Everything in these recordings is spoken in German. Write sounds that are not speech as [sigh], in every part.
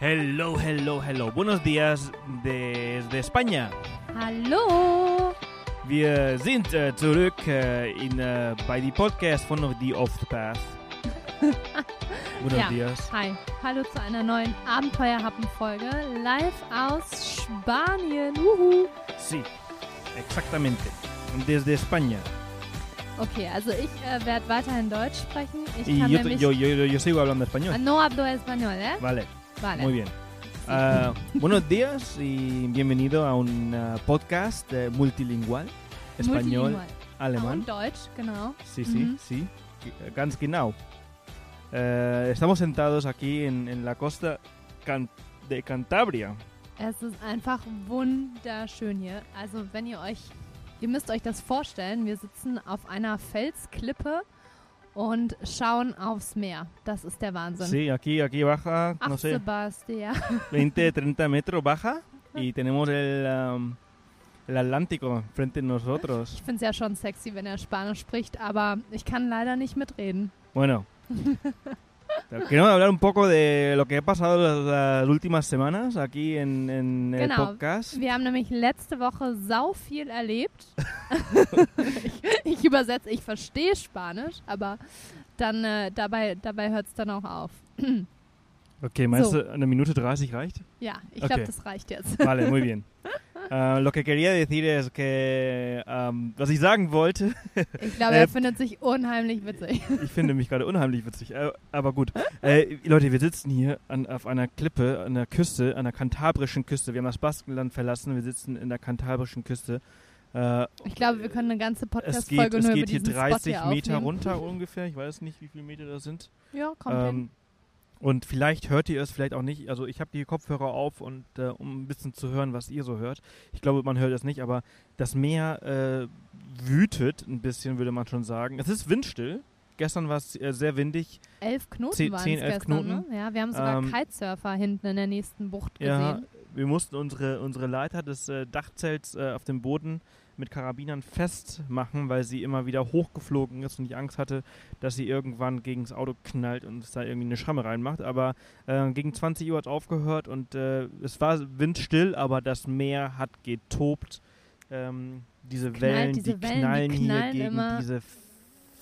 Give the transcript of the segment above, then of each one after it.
Hello, hello, hello. Buenos días desde España. Hallo! Wir sind äh, zurück äh, in, äh, bei die Podcast von The Off the Path. [laughs] Buenos Ja. días. Hi, hallo zu einer neuen Abenteuerhappen-Folge live aus Spanien. Uhu. Sí, exactamente. Desde España. Okay, also ich äh, werde weiterhin Deutsch sprechen. Ich kann yo, nämlich... yo, yo, yo, sigo hablando español. no hablo español, ¿eh? Vale, Vale. muy bien. Ah, buenos días y bienvenido a un ah, podcast eh, multilingual. Español, Multilingual. alemán. Und Deutsch, genau. Sí, sí, Mhm. sí. G- Ganz genau. Eh, estamos sentados aquí en, en la costa Can- de Cantabria. Es ist einfach wunderschön hier. Also wenn ihr euch, ihr müsst euch das vorstellen, wir sitzen auf einer Felsklippe und schauen aufs Meer. Das ist der Wahnsinn. Sí, aquí, aquí baja, Ach, no sé, Sebastian. 20, 30 [laughs] metros baja y tenemos el, um, el Atlántico frente a nosotros. Ich finde es ja schon sexy, wenn er Spanisch spricht, aber ich kann leider nicht mitreden. Bueno, [laughs] queremos hablar un poco de lo que ha pasado las, las últimas semanas aquí en, en el Genau. podcast. Wir haben nämlich letzte Woche sau viel erlebt. ich, [laughs] ich übersetze, ich verstehe Spanisch, aber dann äh, dabei, dabei hört es dann auch auf. Okay, meinst So. du, eine Minute 30 reicht? Ja, ich Okay. glaube, das reicht jetzt. Vale, muy bien. [laughs] Ah, lo que quería decir es que, ähm, was ich sagen wollte, [laughs] Ich glaube, Äh, er findet sich unheimlich witzig. [laughs] ich finde mich gerade unheimlich witzig, äh, aber gut. Äh, Leute, wir sitzen hier an, auf einer Klippe, an der Küste, an der kantabrischen Küste. Wir haben das Baskenland verlassen, wir sitzen in der kantabrischen Küste. Äh, Ich glaube, wir können eine ganze es Podcast-Folge geht, es nur geht über hier diesen 30 Spot hier Meter runter ungefähr. Ich weiß nicht, wie viele Meter das sind. Ja, kommt hin. Und vielleicht hört ihr es, vielleicht auch nicht. Also ich habe die Kopfhörer auf und äh, um ein bisschen zu hören, was ihr so hört. Ich glaube, man hört es nicht, aber das Meer äh, wütet ein bisschen, würde man schon sagen. Es ist windstill. Gestern war es äh, sehr windig. Elf Knoten zehn- waren zehn, es elf gestern, Knoten. ne? Ja, wir haben sogar Ähm, Kitesurfer hinten in der nächsten Bucht Ja, gesehen. wir mussten unsere, unsere Leiter des äh, Dachzelts äh, auf dem Boden mit Karabinern festmachen, weil sie immer wieder hochgeflogen ist und ich Angst hatte, dass sie irgendwann gegen das Auto knallt und es da irgendwie eine Schramme reinmacht. Aber äh, gegen 20 Uhr hat es aufgehört und äh, es war windstill, aber das Meer hat getobt. Ähm, diese knallt, Wellen, diese die Wellen, die knallen hier knallen gegen diese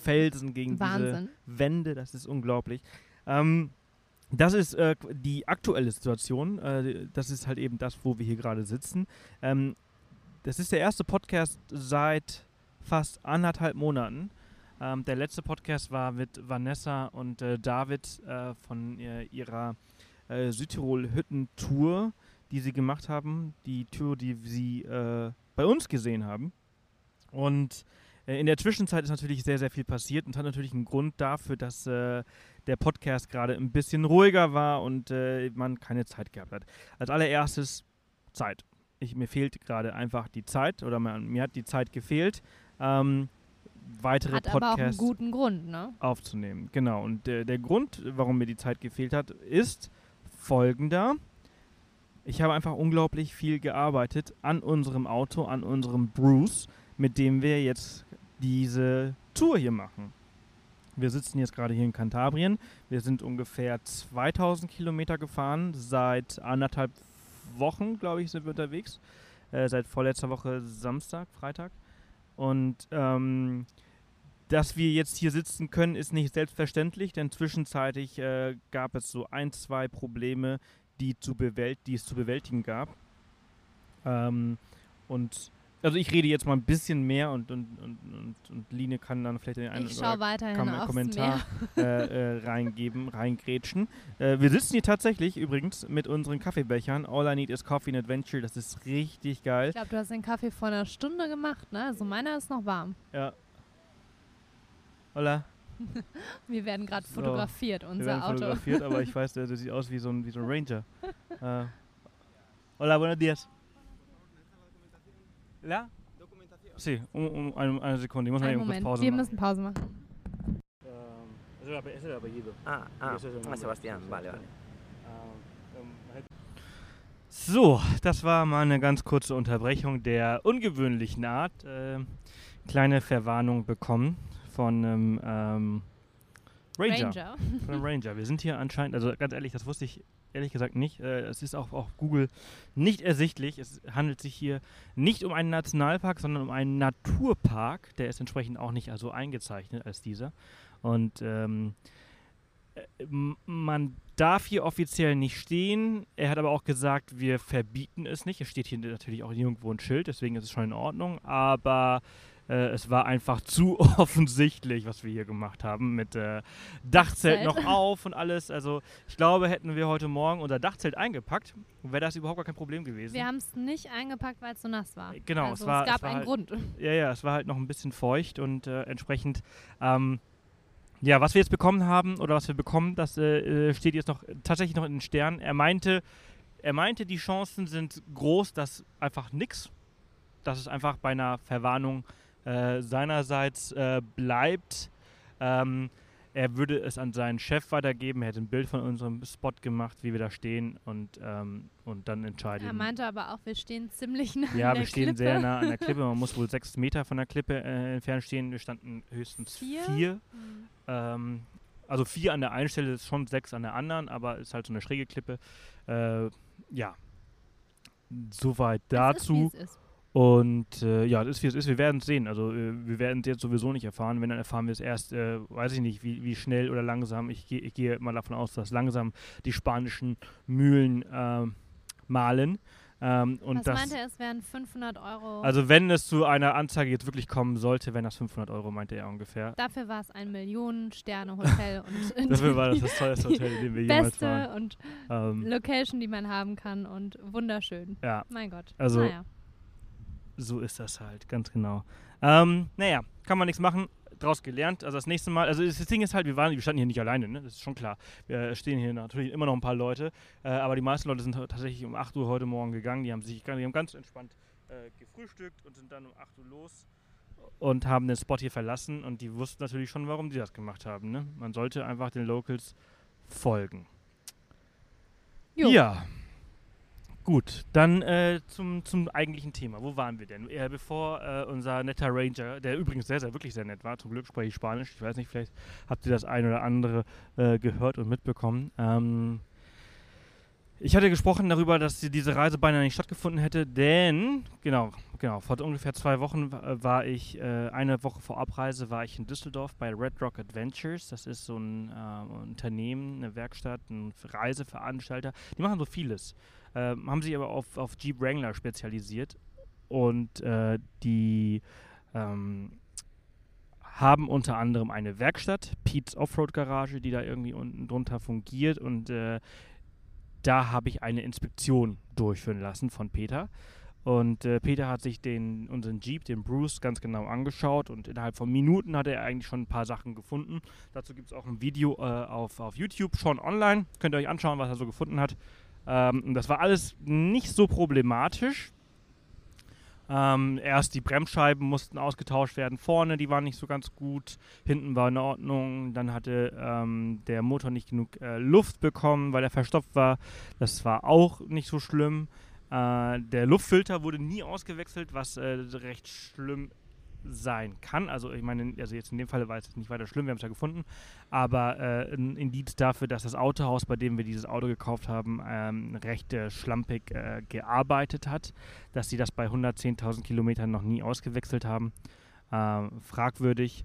Felsen, gegen diese Wahnsinn. Wände, das ist unglaublich. Ähm, das ist äh, die aktuelle Situation. Äh, das ist halt eben das, wo wir hier gerade sitzen. Ähm, das ist der erste Podcast seit fast anderthalb Monaten. Ähm, der letzte Podcast war mit Vanessa und äh, David äh, von äh, ihrer äh, Südtirol-Hütten-Tour, die sie gemacht haben. Die Tour, die sie äh, bei uns gesehen haben. Und äh, in der Zwischenzeit ist natürlich sehr, sehr viel passiert und hat natürlich einen Grund dafür, dass äh, der Podcast gerade ein bisschen ruhiger war und äh, man keine Zeit gehabt hat. Als allererstes Zeit. Ich, mir fehlt gerade einfach die Zeit oder mir, mir hat die Zeit gefehlt, ähm, weitere Hat Podcasts guten Grund, ne? aufzunehmen. Genau. Und äh, der Grund, warum mir die Zeit gefehlt hat, ist folgender. Ich habe einfach unglaublich viel gearbeitet an unserem Auto, an unserem Bruce, mit dem wir jetzt diese Tour hier machen. Wir sitzen jetzt gerade hier in Kantabrien. Wir sind ungefähr 2000 Kilometer gefahren. Seit anderthalb Wochen, glaube ich, sind wir unterwegs. Äh, seit vorletzter Woche Samstag, Freitag. Und ähm, dass wir jetzt hier sitzen können, ist nicht selbstverständlich, denn zwischenzeitlich äh, gab es so ein, zwei Probleme, die, zu bewält die es zu bewältigen gab. Ähm, und also ich rede jetzt mal ein bisschen mehr und, und, und, und, und Line kann dann vielleicht den einen Ich oder aufs Kommentar äh, äh, reingeben, reingrätschen. Äh, wir sitzen hier tatsächlich übrigens mit unseren Kaffeebechern. All I Need is Coffee and Adventure. Das ist richtig geil. Ich glaube, du hast den Kaffee vor einer Stunde gemacht, ne? Also meiner ist noch warm. Ja. Hola. [laughs] Wir werden gerade So, fotografiert, Wir unser werden Auto. fotografiert, aber ich weiß, der, der sieht aus wie so ein, wie so ein Ranger. [laughs] äh. Hola, buenos días. ¿La? Sí, un, un, eine, eine Sekunde. Ich muss mal eben kurz Pause wir machen. müssen Pause machen. Ähm, ese es el apellido. Ah, ah, es el ah, Sí, vale, vale. So, das war mal eine ganz kurze Unterbrechung der ungewöhnlichen Art. Ähm, kleine Verwarnung bekommen von einem ähm, Ranger. Ranger. Von einem Ranger. Wir sind hier anscheinend, also ganz ehrlich, das wusste ich ehrlich gesagt nicht. Äh, es ist auch auf Google nicht ersichtlich. Es handelt sich hier nicht um einen Nationalpark, sondern um einen Naturpark. Der ist entsprechend auch nicht also eingezeichnet als dieser. Und ähm, äh, man darf hier offiziell nicht stehen. Er hat aber auch gesagt, wir verbieten es nicht. Es steht hier natürlich auch nirgendwo ein Schild, deswegen ist es schon in Ordnung. Aber äh, es war einfach zu [laughs] offensichtlich, was wir hier gemacht haben mit äh, Dachzelt noch auf und alles. Also ich glaube, hätten wir heute Morgen unser Dachzelt eingepackt, wäre das überhaupt gar kein Problem gewesen. Wir haben es nicht eingepackt, weil es so nass war. Genau, also es war- es gab es war einen halt- Grund. Ja, ja, es war halt noch ein bisschen feucht und äh, entsprechend, ähm, ja, was wir jetzt bekommen haben oder was wir bekommen, das äh, äh, steht jetzt noch tatsächlich noch in den Sternen. Er meinte, er meinte, die Chancen sind groß, dass einfach nix, dass es einfach bei einer Verwarnung äh, seinerseits äh, bleibt. Ähm, er würde es an seinen Chef weitergeben, er hätte ein Bild von unserem Spot gemacht, wie wir da stehen und, ähm, und dann entscheiden. Er meinte aber auch, wir stehen ziemlich nah Ja, an der wir stehen Klippe. sehr nah an der [laughs] Klippe. Man muss wohl sechs Meter von der Klippe äh, entfernt stehen. Wir standen höchstens Vier? vier. Hm. Ähm, also vier an der einen Stelle ist schon sechs an der anderen, aber ist halt so eine schräge Klippe. Äh, ja. Soweit dazu. Es es ist. Und äh, ja, das ist wie es ist. Wir werden es sehen. Also äh, wir werden es jetzt sowieso nicht erfahren. Wenn, dann erfahren wir es erst, äh, weiß ich nicht, wie, wie schnell oder langsam. Ich, geh- ich gehe mal davon aus, dass langsam die spanischen Mühlen äh, mahlen. Ähm, und Was das, meinte er, es wären 500 Euro. also wenn es zu einer Anzeige jetzt wirklich kommen sollte, wären das 500 Euro, meinte er ungefähr. Dafür war es ein Millionen-Sterne-Hotel [laughs] und Dafür war das das teuerste Hotel, in dem wir jemals beste waren. und Ähm, Location, die man haben kann und wunderschön. ja, Mein Gott. Also- naja. So ist das halt, ganz genau. Ähm, naja, kann man nichts machen. Draus gelernt. Also das nächste Mal, also das Ding ist halt, wir, waren, wir standen hier nicht alleine, ne? das ist schon klar. Wir stehen hier natürlich immer noch ein paar Leute, äh, aber die meisten Leute sind tatsächlich um 8 Uhr heute Morgen gegangen. Die haben sich die haben ganz entspannt äh, gefrühstückt und sind dann um 8 Uhr los und haben den Spot hier verlassen und die wussten natürlich schon, warum die das gemacht haben. Ne? Man sollte einfach den Locals folgen. Jo. Ja. Gut, dann äh, zum, zum eigentlichen Thema. Wo waren wir denn? Äh, bevor äh, unser netter Ranger, der übrigens sehr, sehr, wirklich sehr nett war, zum Glück spreche ich Spanisch, ich weiß nicht, vielleicht habt ihr das ein oder andere äh, gehört und mitbekommen. Ähm, ich hatte gesprochen darüber, dass die- diese Reise beinahe nicht stattgefunden hätte, denn, genau, genau, vor ungefähr zwei Wochen wa- war ich, äh, eine Woche vor Abreise war ich in Düsseldorf bei Red Rock Adventures. Das ist so ein äh, Unternehmen, eine Werkstatt, ein Reiseveranstalter. Die machen so vieles, ähm, haben sich aber auf, auf Jeep Wrangler spezialisiert und äh, die ähm, haben unter anderem eine Werkstatt, Pete's Offroad Garage, die da irgendwie unten drunter fungiert und äh, da habe ich eine Inspektion durchführen lassen von Peter. Und äh, Peter hat sich den, unseren Jeep, den Bruce, ganz genau angeschaut und innerhalb von Minuten hat er eigentlich schon ein paar Sachen gefunden. Dazu gibt es auch ein Video äh, auf, auf YouTube schon online. Könnt ihr euch anschauen, was er so gefunden hat. Ähm, das war alles nicht so problematisch. Ähm, erst die Bremsscheiben mussten ausgetauscht werden vorne, die waren nicht so ganz gut. Hinten war in Ordnung. Dann hatte ähm, der Motor nicht genug äh, Luft bekommen, weil er verstopft war. Das war auch nicht so schlimm. Äh, der Luftfilter wurde nie ausgewechselt, was äh, recht schlimm sein kann. Also ich meine, also jetzt in dem Fall war es nicht weiter schlimm, wir haben es ja gefunden, aber äh, ein Indiz dafür, dass das Autohaus, bei dem wir dieses Auto gekauft haben, ähm, recht äh, schlampig äh, gearbeitet hat, dass sie das bei 110.000 Kilometern noch nie ausgewechselt haben. Ähm, fragwürdig.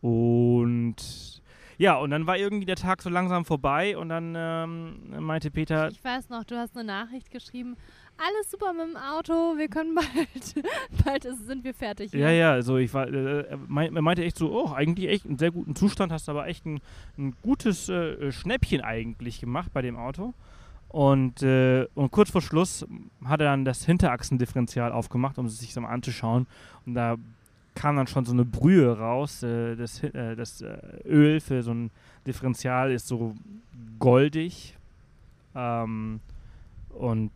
Und ja, und dann war irgendwie der Tag so langsam vorbei und dann ähm, meinte Peter, Ich weiß noch, du hast eine Nachricht geschrieben. Alles super mit dem Auto, wir können [laughs] bald, bald ist, sind wir fertig. hier. Ja, ja, also ich war, äh, er mein- meinte echt so, oh, eigentlich echt einen sehr guten Zustand, hast aber echt ein, ein gutes äh, Schnäppchen eigentlich gemacht bei dem Auto. Und, äh, und kurz vor Schluss hat er dann das Hinterachsendifferential aufgemacht, um es sich so mal anzuschauen. Und da kam dann schon so eine Brühe raus. Äh, das äh, das äh, Öl für so ein Differential ist so goldig. Ähm, und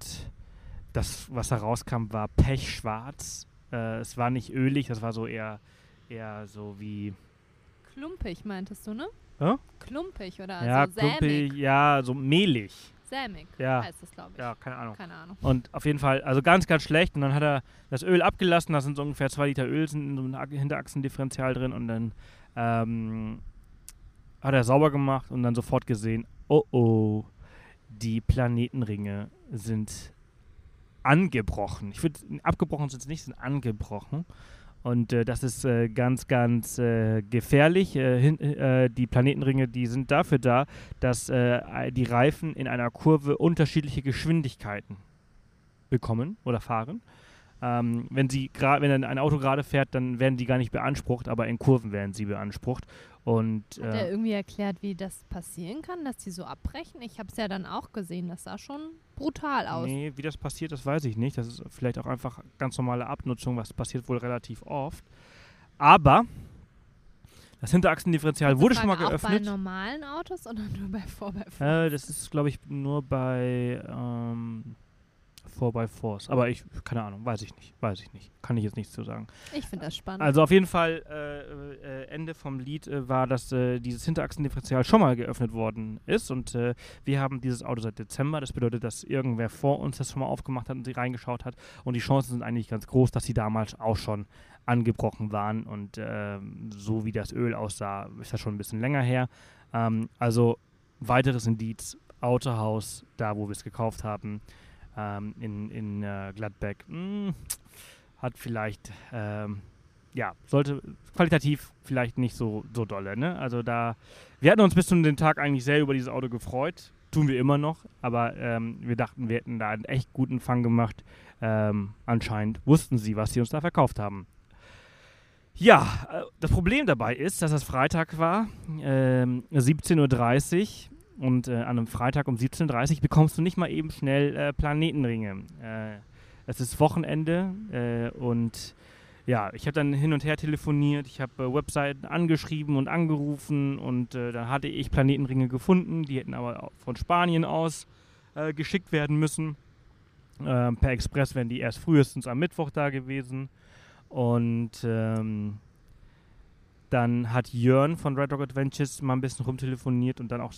das, was da rauskam, war pechschwarz. Äh, es war nicht ölig, das war so eher, eher so wie. Klumpig meintest du, ne? Hä? Klumpig oder ja, also sämig. klumpig, ja, so mehlig. Sämig Ja. heißt das, glaube ich. Ja, keine Ahnung. Keine Ahnung. Und auf jeden Fall, also ganz, ganz schlecht. Und dann hat er das Öl abgelassen, da sind so ungefähr zwei Liter Öl sind in so einem Ach- Hinterachsendifferential drin und dann ähm, hat er sauber gemacht und dann sofort gesehen, oh oh, die Planetenringe sind angebrochen. Ich würde, abgebrochen sind sie nicht, sind angebrochen. Und äh, das ist äh, ganz, ganz äh, gefährlich. Äh, hin, äh, die Planetenringe, die sind dafür da, dass äh, die Reifen in einer Kurve unterschiedliche Geschwindigkeiten bekommen oder fahren. Ähm, wenn sie wenn ein Auto gerade fährt, dann werden die gar nicht beansprucht, aber in Kurven werden sie beansprucht. Und, Hat er irgendwie erklärt, wie das passieren kann, dass die so abbrechen? Ich habe es ja dann auch gesehen, das sah schon brutal aus. Nee, wie das passiert, das weiß ich nicht. Das ist vielleicht auch einfach ganz normale Abnutzung, was passiert wohl relativ oft. Aber das Hinterachsendifferential wurde schon mal geöffnet. Auch bei normalen Autos oder [laughs] nur bei 4x4? Äh, das ist, glaube ich, nur bei ähm, 4x4s. Aber ich, keine Ahnung, weiß ich nicht. Weiß ich nicht. Kann ich jetzt nichts zu sagen. Ich finde das spannend. Also auf jeden Fall, äh, äh, Ende vom Lied äh, war, dass äh, dieses Hinterachsendifferential schon mal geöffnet worden ist. Und äh, wir haben dieses Auto seit Dezember. Das bedeutet, dass irgendwer vor uns das schon mal aufgemacht hat und sie reingeschaut hat. Und die Chancen sind eigentlich ganz groß, dass sie damals auch schon angebrochen waren. Und ähm, so wie das Öl aussah, ist das schon ein bisschen länger her. Ähm, also weiteres Indiz, Autohaus, da wo wir es gekauft haben ähm, in, in äh, Gladbeck mh, hm, hat vielleicht, ähm, ja, sollte qualitativ vielleicht nicht so, so dolle. Ne? Also da, wir hatten uns bis zu dem Tag eigentlich sehr über dieses Auto gefreut. Tun wir immer noch, aber ähm, wir dachten, wir hätten da einen echt guten Fang gemacht. Ähm, anscheinend wussten sie, was sie uns da verkauft haben. Ja, äh, das Problem dabei ist, dass es Freitag war, ähm, 17.30 Uhr und äh, an einem Freitag um 17.30 Uhr bekommst du nicht mal eben schnell äh, Planetenringe. Äh, es ist Wochenende äh, und ja, ich habe dann hin und her telefoniert, ich habe äh, Webseiten angeschrieben und angerufen und äh, dann hatte ich Planetenringe gefunden, die hätten aber von Spanien aus geschickt werden müssen. per Express wären die erst frühestens am Mittwoch da gewesen. Und ähm, dann hat Jörn von Red Rock Adventures mal ein bisschen rumtelefoniert und dann auch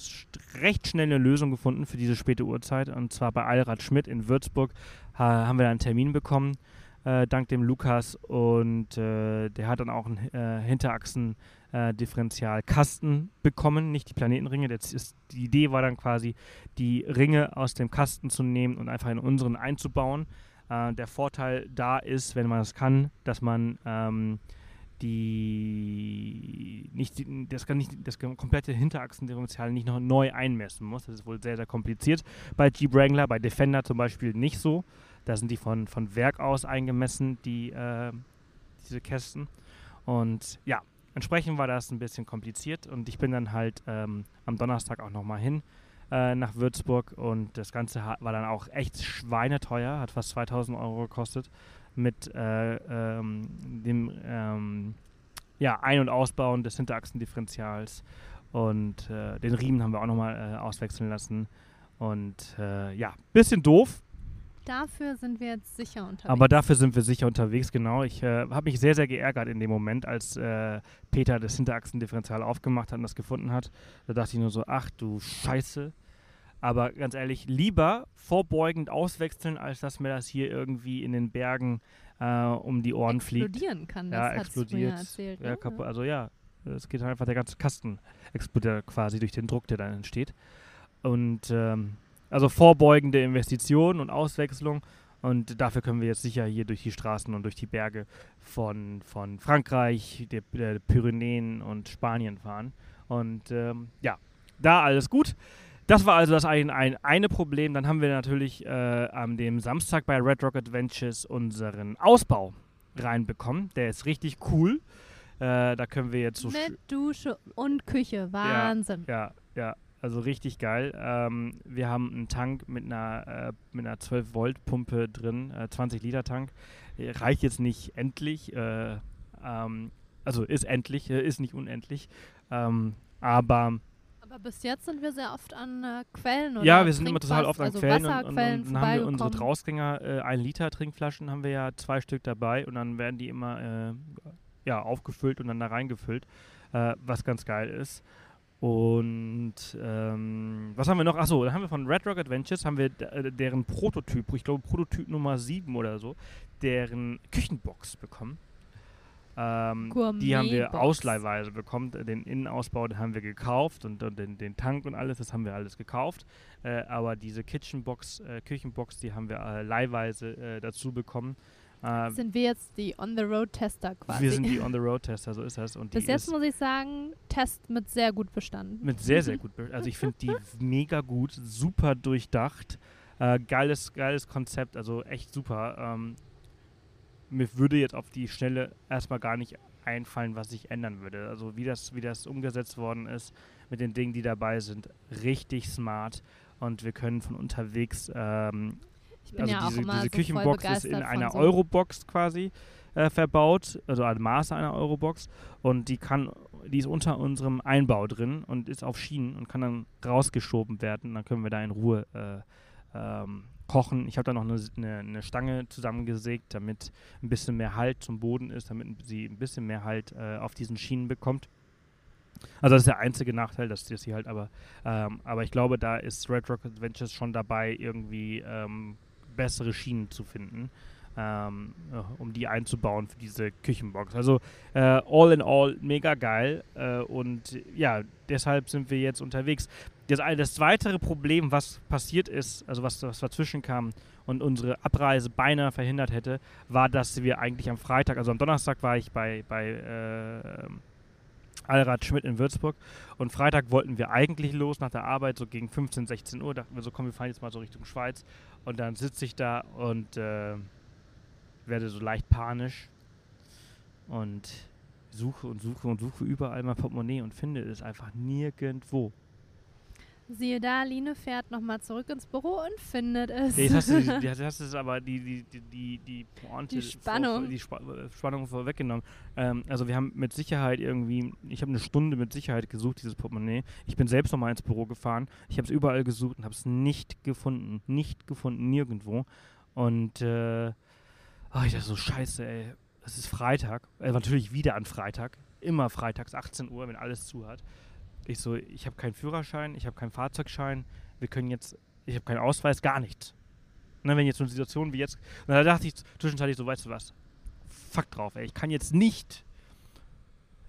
recht schnell eine Lösung gefunden für diese späte Uhrzeit. Und zwar bei Allrad Schmidt in Würzburg ha haben wir da einen Termin bekommen, äh, dank dem Lukas. Und äh, der hat dann auch einen äh, Hinterachsen-Differential-Kasten äh, bekommen, nicht die Planetenringe. Ist, die Idee war dann quasi, die Ringe aus dem Kasten zu nehmen und einfach in unseren einzubauen. Äh, der Vorteil da ist, wenn man das kann, dass man. Ähm, die nicht das kann nicht das komplette Hinterachsendifferential nicht noch neu einmessen muss. Das ist wohl sehr, sehr kompliziert. Bei Jeep Wrangler, bei Defender zum Beispiel nicht so. Da sind die von, von Werk aus eingemessen, die, äh, diese Kästen. Und ja, entsprechend war das ein bisschen kompliziert und ich bin dann halt ähm, am Donnerstag auch nochmal hin äh, nach Würzburg und das Ganze war dann auch echt schweineteuer, hat fast 2000 Euro gekostet mit äh, ähm, dem ähm, ja, Ein- und Ausbauen des Hinterachsendifferentials und äh, den Riemen haben wir auch nochmal äh, auswechseln lassen. Und äh, ja, bisschen doof. Dafür sind wir jetzt sicher unterwegs. Aber dafür sind wir sicher unterwegs, genau. Ich äh, habe mich sehr, sehr geärgert in dem Moment, als äh, Peter das Hinterachsendifferential aufgemacht hat und das gefunden hat. Da dachte ich nur so, ach du Scheiße. Aber ganz ehrlich, lieber vorbeugend auswechseln, als dass mir das hier irgendwie in den Bergen äh, um die Ohren explodieren fliegt. Explodieren kann, das ja, explodiert. Erzählt, ja, ne? Also ja, es geht einfach, der ganze Kasten explodiert quasi durch den Druck, der dann entsteht. Und ähm, also vorbeugende Investitionen und Auswechslung. Und dafür können wir jetzt sicher hier durch die Straßen und durch die Berge von, von Frankreich, der, der Pyrenäen und Spanien fahren. Und ähm, ja, da alles gut. Das war also das ein, ein eine Problem. Dann haben wir natürlich äh, am dem Samstag bei Red Rock Adventures unseren Ausbau reinbekommen. Der ist richtig cool. Äh, da können wir jetzt so. Mit Dusche und Küche. Wahnsinn. Ja, ja, ja. Also richtig geil. Ähm, wir haben einen Tank mit einer, äh, mit einer 12-Volt-Pumpe drin, 20-Liter-Tank. Äh, reicht jetzt nicht endlich. Äh, ähm, also ist endlich, äh, ist nicht unendlich. Ähm, aber aber bis jetzt sind wir sehr oft an äh, Quellen oder Ja, wir sind immer total oft an also Quellen und, und, und, dann haben wir unsere Drausgänger, äh, ein Liter Trinkflaschen haben wir ja zwei Stück dabei und dann werden die immer äh, ja, aufgefüllt und dann da reingefüllt, äh, was ganz geil ist. Und ähm, was haben wir noch? Achso, dann haben wir von Red Rock Adventures, haben wir äh, deren Prototyp, ich glaube Prototyp Nummer 7 oder so, deren Küchenbox bekommen. Ähm, die haben wir ausleihweise bekommen. Den Innenausbau den haben wir gekauft und, und den, den Tank und alles, das haben wir alles gekauft. Äh, aber diese Kitchenbox, äh, Küchenbox, die haben wir äh, leihweise äh, dazu bekommen. Äh, Sind wir jetzt die On-the-Road-Tester quasi? wir sind die [laughs] On-the-Road-Tester, so ist das. Und Bis jetzt muss ich sagen, Test mit sehr gut bestanden. mit sehr, sehr [laughs] gut. be- Also ich finde die mega gut, super durchdacht. Äh, geiles, geiles Konzept, also echt super. Ähm, mir würde jetzt auf die Schnelle erstmal gar nicht einfallen, was ich ändern würde. Also wie das, wie das umgesetzt worden ist mit den Dingen, die dabei sind, richtig smart. Und wir können von unterwegs ähm, Ich bin also ja diese, diese so Küchenbox ist in einer so Eurobox quasi äh, verbaut, also ein Maße einer Eurobox und die kann, die ist unter unserem Einbau drin und ist auf Schienen und kann dann rausgeschoben werden. Dann können wir da in Ruhe äh, ähm, kochen. Ich habe da noch eine, eine, eine Stange zusammengesägt, damit ein bisschen mehr Halt zum Boden ist, damit sie ein bisschen mehr Halt äh, auf diesen Schienen bekommt. Also das ist der einzige Nachteil, dass das hier halt aber, ähm, aber ich glaube, da ist Red Rock Adventures schon dabei, irgendwie ähm, bessere Schienen zu finden, ähm, ja, um die einzubauen für diese Küchenbox. Also äh, all in all mega geil äh, und ja, deshalb sind wir jetzt unterwegs. Das, das weitere Problem, was passiert ist, also was, was dazwischen kam und unsere Abreise beinahe verhindert hätte, war, dass wir eigentlich am Freitag, also am Donnerstag war ich bei, bei äh, Allrad Schmidt in Würzburg und Freitag wollten wir eigentlich los nach der Arbeit, so gegen 15, 16 Uhr, dachten wir so, komm, wir fahren jetzt mal so Richtung Schweiz und dann sitze ich da und äh, werde so leicht panisch und suche und suche und suche überall mein Portemonnaie und finde es einfach nirgendwo. Siehe da, Line fährt nochmal zurück ins Büro und findet es. Ja, jetzt hast du, die- [laughs] jetzt hast du aber die, die, die, die, die Pointe, Die Spannung. Vor, die Spa äh, Spannung vorweggenommen. Ähm, also wir haben mit Sicherheit irgendwie, ich habe eine Stunde mit Sicherheit gesucht, dieses Portemonnaie. Ich bin selbst nochmal ins Büro gefahren. Ich habe es überall gesucht und habe es nicht gefunden. Nicht gefunden, nirgendwo. Und äh, oh, ich dachte so, scheiße, ey. Es ist Freitag. Äh, natürlich wieder an Freitag. Immer freitags, 18 Uhr, wenn alles zu hat. Ich so, ich habe keinen Führerschein, ich habe keinen Fahrzeugschein. Wir können jetzt, ich habe keinen Ausweis, gar nichts. Ne, wenn jetzt so eine Situation wie jetzt, und da dachte ich zwischenzeitlich so, weißt du was, fuck drauf, ey, ich kann jetzt nicht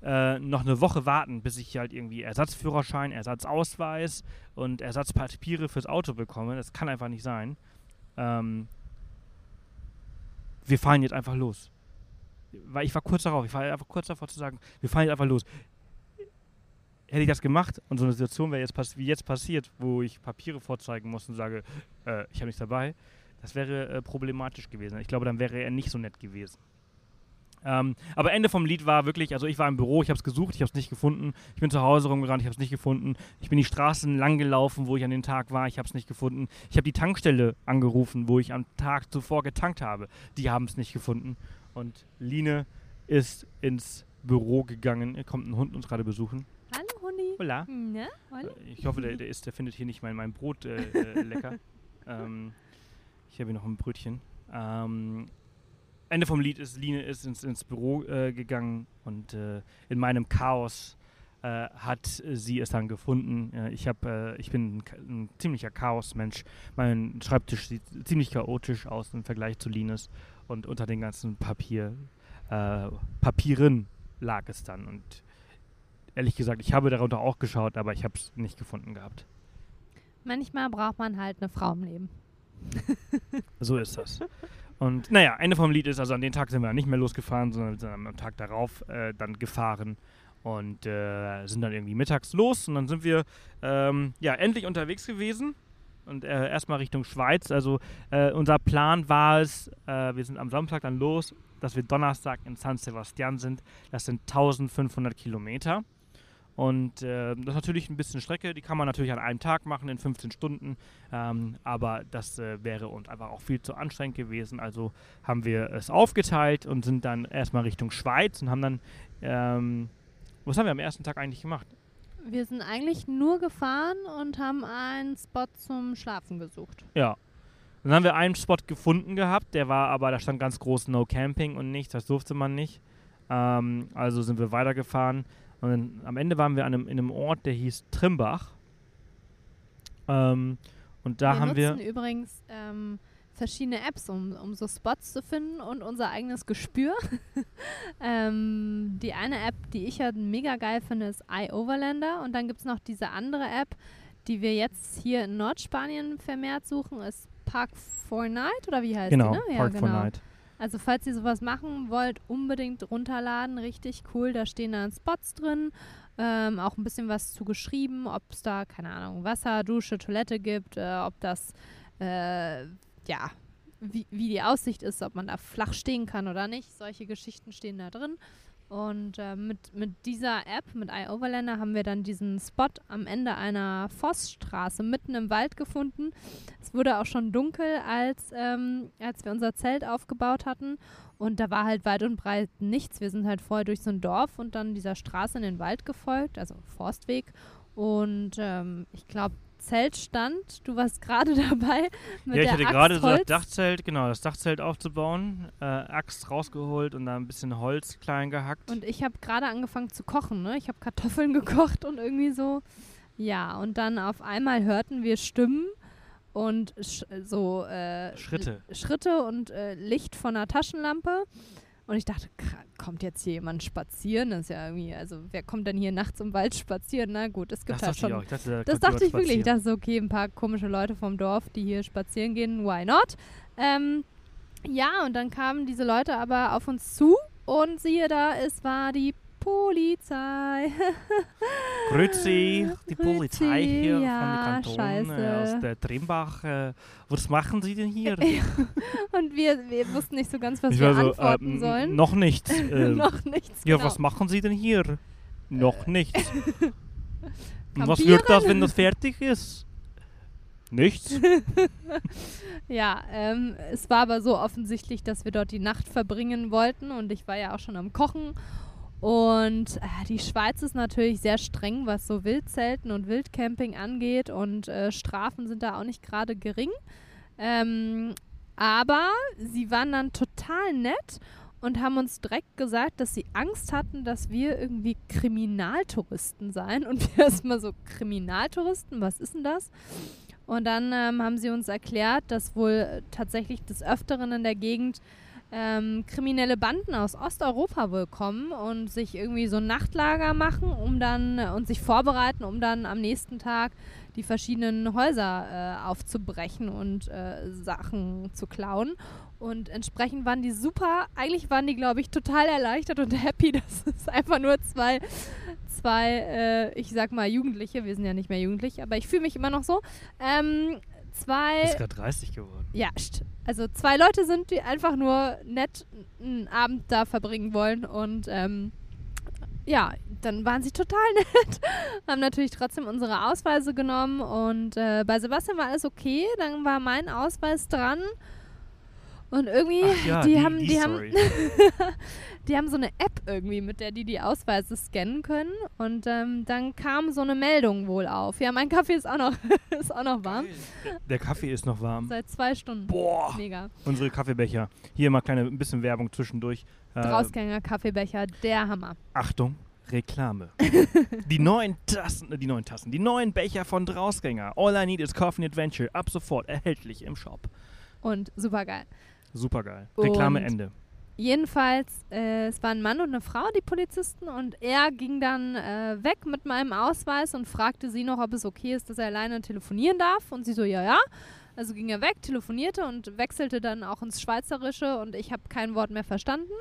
äh, noch eine Woche warten, bis ich halt irgendwie Ersatzführerschein, Ersatzausweis und Ersatzpapiere fürs Auto bekomme. Das kann einfach nicht sein. Ähm, wir fahren jetzt einfach los. Weil ich war kurz darauf, ich war einfach kurz davor zu sagen, wir fahren jetzt einfach los. Hätte ich das gemacht und so eine Situation wäre jetzt wie jetzt passiert, wo ich Papiere vorzeigen muss und sage, äh, ich habe nichts dabei, das wäre äh, problematisch gewesen. Ich glaube, dann wäre er nicht so nett gewesen. Ähm, aber Ende vom Lied war wirklich, also ich war im Büro, ich habe es gesucht, ich habe es nicht gefunden. Ich bin zu Hause rumgerannt, ich habe es nicht gefunden. Ich bin die Straßen lang gelaufen, wo ich an den Tag war, ich habe es nicht gefunden. Ich habe die Tankstelle angerufen, wo ich am Tag zuvor getankt habe. Die haben es nicht gefunden. Und Line ist ins Büro gegangen. Hier kommt ein Hund uns gerade besuchen. Hallo, Hundi. Hola. Na, Olli? Äh, Ich hoffe, der, der, ist, der findet hier nicht mein, mein Brot äh, äh, lecker. [laughs] ähm, ich habe hier noch ein Brötchen. Ähm, Ende vom Lied ist, Line ist ins, ins Büro äh, gegangen und äh, in meinem Chaos äh, hat sie es dann gefunden. Äh, ich, hab, äh, ich bin ein, ein ziemlicher Chaosmensch. Mein Schreibtisch sieht ziemlich chaotisch aus im Vergleich zu Lines und unter den ganzen Papier, äh, Papieren lag es dann und ehrlich gesagt, ich habe darunter auch geschaut, aber ich habe es nicht gefunden gehabt. Manchmal braucht man halt eine Frau im Leben. So ist das. [laughs] Und naja, Ende vom Lied ist, also an den Tag sind wir nicht mehr losgefahren, sondern sind am Tag darauf äh, dann gefahren und äh, sind dann irgendwie mittags los und dann sind wir ähm, ja endlich unterwegs gewesen und äh, erstmal Richtung Schweiz. Also äh, unser Plan war es, äh, wir sind am Samstag dann los, dass wir Donnerstag in San Sebastian sind. Das sind 1500 Kilometer. Und äh, das ist natürlich ein bisschen Strecke, die kann man natürlich an einem Tag machen, in 15 Stunden. Ähm, aber das äh, wäre uns einfach auch viel zu anstrengend gewesen. Also haben wir es aufgeteilt und sind dann erstmal Richtung Schweiz und haben dann, ähm, was haben wir am ersten Tag eigentlich gemacht? Wir sind eigentlich nur gefahren und haben einen Spot zum Schlafen gesucht. Ja. Dann haben wir einen Spot gefunden gehabt, der war aber, da stand ganz groß No Camping und nichts, das durfte man nicht. Ähm, also sind wir weitergefahren und dann, am Ende waren wir an einem, in einem Ort, der hieß Trimbach. Ähm, und da wir haben wir. nutzen übrigens ähm, verschiedene Apps, um, um so Spots zu finden und unser eigenes Gespür. [laughs] ähm, die eine App, die ich ja mega geil finde, ist iOverlander. Und dann gibt es noch diese andere App, die wir jetzt hier in Nordspanien vermehrt suchen, ist Park 4 Night oder wie heißt genau, die? Ne? Park ja, 4 genau. Night. Also falls ihr sowas machen wollt, unbedingt runterladen. Richtig cool. Da stehen dann Spots drin. Ähm, auch ein bisschen was zu geschrieben, ob es da, keine Ahnung, Wasser, Dusche, Toilette gibt, äh, ob das, äh, ja, wie, wie die Aussicht ist, ob man da flach stehen kann oder nicht. Solche Geschichten stehen da drin. Und äh, mit, mit dieser App, mit iOverlander, haben wir dann diesen Spot am Ende einer Forststraße mitten im Wald gefunden. Es wurde auch schon dunkel, als, ähm, als wir unser Zelt aufgebaut hatten. Und da war halt weit und breit nichts. Wir sind halt vorher durch so ein Dorf und dann dieser Straße in den Wald gefolgt, also Forstweg. Und ähm, ich glaube, Zelt stand. Du warst gerade [laughs] dabei. Mit ja, ich der hatte Axt gerade so das. Dachzelt, genau, das Dachzelt aufzubauen, äh, Axt rausgeholt und da ein bisschen Holz klein gehackt. Und ich habe gerade angefangen zu kochen, ne? Ich habe Kartoffeln [laughs] gekocht und irgendwie so. Ja, und dann auf einmal hörten wir Stimmen und sch so äh, Schritte. Schritte und äh, Licht von einer Taschenlampe. Und ich dachte, kommt jetzt hier jemand spazieren? Das ist ja irgendwie, also wer kommt denn hier nachts im Wald spazieren? Na gut, es gibt das halt schon. Ich dachte, da das dachte ich wirklich. Ich dachte so, okay, ein paar komische Leute vom Dorf, die hier spazieren gehen, why not? Ähm, ja, und dann kamen diese Leute aber auf uns zu und siehe da, es war die Polizei. [laughs] Grüezi, die Grüezi, Polizei hier ja, von den Kanton scheiße. äh, aus der Trimbach. Äh, was machen Sie denn hier? [laughs] und wir, wir wussten nicht so ganz, was ich wir so, antworten ähm, sollen. Noch nichts. [laughs] ähm, Noch nichts. Ja, genau. was machen Sie denn hier? Noch nichts. Und was wird das, wenn das fertig ist? Nichts. Ja, ähm, es war aber so offensichtlich, dass wir dort die Nacht verbringen wollten und ich war ja auch schon am Kochen. Und äh, die Schweiz ist natürlich sehr streng, was so Wildzelten und Wildcamping angeht und äh, Strafen sind da auch nicht gerade gering. Ähm, aber sie waren dann total nett und haben uns direkt gesagt, dass sie Angst hatten, dass wir irgendwie Kriminaltouristen seien. Und wir [laughs] erstmal so, Kriminaltouristen, was ist denn das? Und dann ähm, haben sie uns erklärt, dass wohl tatsächlich des Öfteren in der Gegend ähm, kriminelle Banden aus Osteuropa wohl kommen und sich irgendwie so ein Nachtlager machen, um dann äh, und sich vorbereiten, um dann am nächsten Tag die verschiedenen Häuser äh, aufzubrechen und äh, Sachen zu klauen. Und entsprechend waren die super, eigentlich waren die, glaube ich, total erleichtert und [laughs] happy, dass es einfach nur zwei, zwei äh, ich sag mal Jugendliche, wir sind ja nicht mehr jugendlich, aber ich fühle mich immer noch so, ähm, zwei Ist gerade 30 geworden. ja, st- also zwei Leute sind, die einfach nur nett einen Abend da verbringen wollen und ähm, ja, dann waren sie total [laughs] nett, haben natürlich trotzdem unsere Ausweise genommen und äh, bei Sebastian war alles okay, dann war mein Ausweis dran und irgendwie, ja, die, die, haben, die, die haben, [laughs] die haben so eine App irgendwie, mit der die die Ausweise scannen können und ähm, dann kam so eine Meldung wohl auf. Ja, mein Kaffee ist auch noch, [laughs] ist auch noch warm, Der Kaffee ist noch warm. seit zwei Stunden. Boah, Mega. unsere Kaffeebecher. Hier mal kleine ein bisschen Werbung zwischendurch. Äh, Drausgänger Kaffeebecher, der Hammer. Achtung, Reklame. [laughs] die neuen Tassen, äh, die neuen Tassen, die neuen Becher von Drausgänger. All I need is Coffee Adventure. Ab sofort erhältlich im Shop. Und super geil. Supergeil. Reklame Und- Ende. Jedenfalls, äh, es waren ein Mann und eine Frau, die Polizisten, und er ging dann äh, weg mit meinem Ausweis und fragte sie noch, ob es okay ist, dass er alleine telefonieren darf. Und sie so, ja, ja. Also ging er weg, telefonierte und wechselte dann auch ins Schweizerische und ich habe kein Wort mehr verstanden.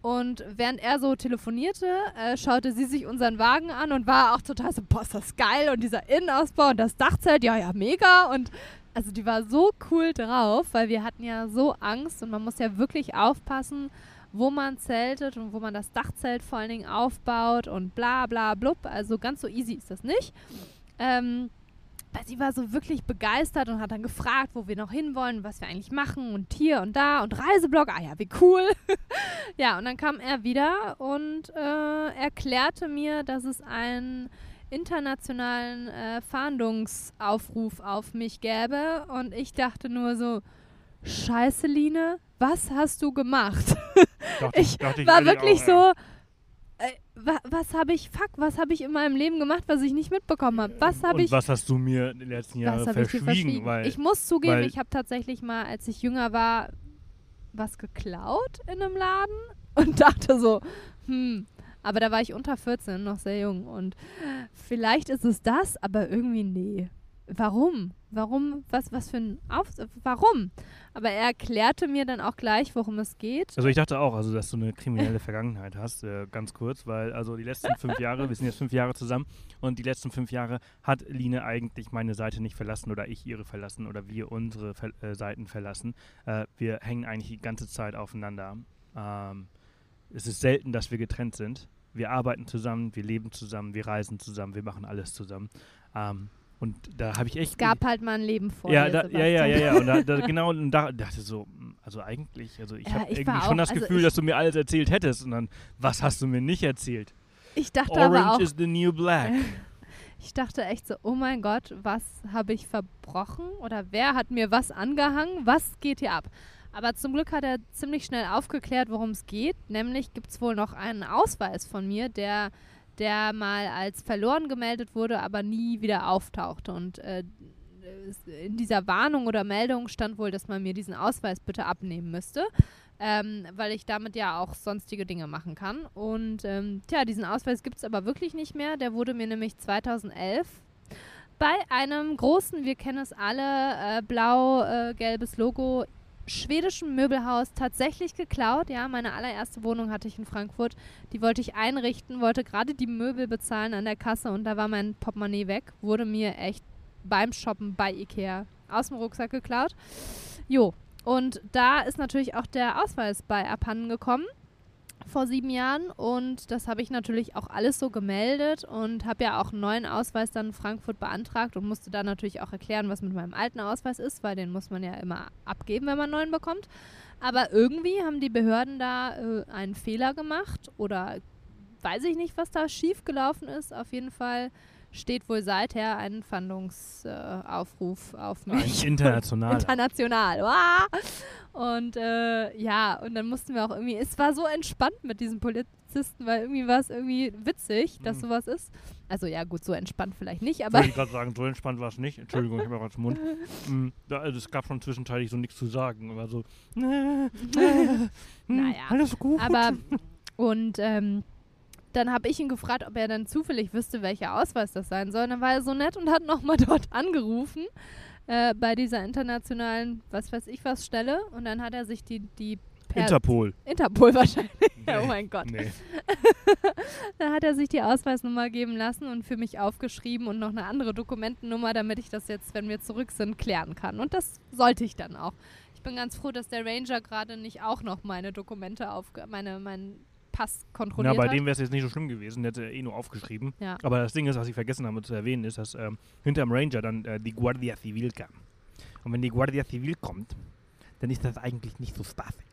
Und während er so telefonierte, äh, schaute sie sich unseren Wagen an und war auch total so, boah, ist das geil und dieser Innenausbau und das Dachzelt, ja, ja, mega. Und also die war so cool drauf, weil wir hatten ja so Angst und man muss ja wirklich aufpassen, wo man zeltet und wo man das Dachzelt vor allen Dingen aufbaut und bla bla blub. Also ganz so easy ist das nicht. Ähm, weil sie war so wirklich begeistert und hat dann gefragt, wo wir noch hinwollen, was wir eigentlich machen und hier und da und Reiseblog. Ah ja, wie cool. [laughs] ja, und dann kam er wieder und äh, erklärte mir, dass es einen internationalen äh, Fahndungsaufruf auf mich gäbe. Und ich dachte nur so, Scheiße, Line, was hast du gemacht? [laughs] Dachte Ich dachte war wirklich auch, so, äh, wa was habe ich, fuck, was habe ich in meinem Leben gemacht, was ich nicht mitbekommen habe? Was habe ich, was hast du mir in den letzten Jahren habe ich verschwiegen? verschwiegen? Weil ich muss zugeben, ich habe tatsächlich mal, als ich jünger war, was geklaut in einem Laden und [laughs] dachte so, hm, aber da war ich unter 14, noch sehr jung und vielleicht ist es das, aber irgendwie nee. Warum? Warum? Was, was für ein Auf... Warum? Aber er erklärte mir dann auch gleich, worum es geht. Also ich dachte auch, also dass du eine kriminelle Vergangenheit hast, äh, ganz kurz, weil also die letzten fünf Jahre, wir sind jetzt fünf Jahre zusammen und die letzten fünf Jahre hat Line eigentlich meine Seite nicht verlassen oder ich ihre verlassen oder wir unsere Ver äh, Seiten verlassen. Äh, wir hängen eigentlich die ganze Zeit aufeinander. Ähm, es ist selten, dass wir getrennt sind. Wir arbeiten zusammen, wir leben zusammen, wir reisen zusammen, wir machen alles zusammen. Ähm, und da habe ich echt Es gab halt mal ein Leben vor ja, da, ja, ja, ja, ja. Und da, da, [laughs] genau, und da dachte ich so, mm, also eigentlich, also ich Ja, habe irgendwie schon auch- das also Gefühl, ich- dass du mir alles erzählt hättest. Und dann, was hast du mir nicht erzählt? Ich dachte aber auch, Orange is the new black. [laughs] ich dachte echt so, oh mein Gott, was habe ich verbrochen? Oder wer hat mir was angehangen? Was geht hier ab? Aber zum Glück hat er ziemlich schnell aufgeklärt, worum es geht. Nämlich gibt es wohl noch einen Ausweis von mir, der, der mal als verloren gemeldet wurde, aber nie wieder auftauchte. Und äh, es- in dieser Warnung oder Meldung stand wohl, dass man mir diesen Ausweis bitte abnehmen müsste. Ähm, weil ich damit ja auch sonstige Dinge machen kann. Und ähm, tja, diesen Ausweis gibt es aber wirklich nicht mehr. Der wurde mir nämlich 2011 bei einem großen, wir kennen es alle, äh, blau-gelbes Logo, schwedischen Möbelhaus tatsächlich geklaut. Ja, meine allererste Wohnung hatte ich in Frankfurt. Die wollte ich einrichten, wollte gerade die Möbel bezahlen an der Kasse und da war mein Portemonnaie weg. Wurde mir echt beim Shoppen bei Ikea aus dem Rucksack geklaut. Jo, und da ist natürlich auch der Ausweis bei abhanden gekommen vor sieben Jahren und das habe ich natürlich auch alles so gemeldet und habe ja auch einen neuen Ausweis dann in Frankfurt beantragt und musste dann natürlich auch erklären, was mit meinem alten Ausweis ist, weil den muss man ja immer abgeben, wenn man einen neuen bekommt. Aber irgendwie haben die Behörden da äh, einen Fehler gemacht oder weiß ich nicht, was da schief gelaufen ist. Auf jeden Fall steht wohl seither ein Fahndungsaufruf äh, auf mich. International. International. Wow. Und äh, ja, und dann mussten wir auch irgendwie, es war so entspannt mit diesen Polizisten, weil irgendwie war es irgendwie witzig, dass Mhm. sowas ist. Also ja, gut, so entspannt vielleicht nicht, aber Wollte ich gerade sagen, so entspannt war es nicht. Entschuldigung, ich habe was im Mund. Mm, [laughs] da, also es gab schon zwischenzeitlich so nichts zu sagen. Aber so, äh, [laughs] [laughs] Naja, alles gut. aber und ähm, dann habe ich ihn gefragt, ob er dann zufällig wüsste, welcher Ausweis das sein soll. Und dann war er so nett und hat nochmal [laughs] dort angerufen äh, bei dieser internationalen, was weiß ich was, Stelle. Und dann hat er sich die, die per Interpol. Interpol [laughs] wahrscheinlich. Nee, oh mein Gott. Nee. [laughs] Dann hat er sich die Ausweisnummer geben lassen und für mich aufgeschrieben und noch eine andere Dokumentennummer, damit ich das jetzt, wenn wir zurück sind, klären kann. Und das sollte ich dann auch. Ich bin ganz froh, dass der Ranger gerade nicht auch noch meine Dokumente auf meine meinen Pass kontrolliert bei hat. dem wäre es jetzt nicht so schlimm gewesen. Der hätte eh nur aufgeschrieben. Ja. Aber das Ding ist, was ich vergessen habe zu erwähnen, ist, dass ähm, hinterm Ranger dann äh, die Guardia Civil kam. Und wenn die Guardia Civil kommt, dann ist das eigentlich nicht so spaßig.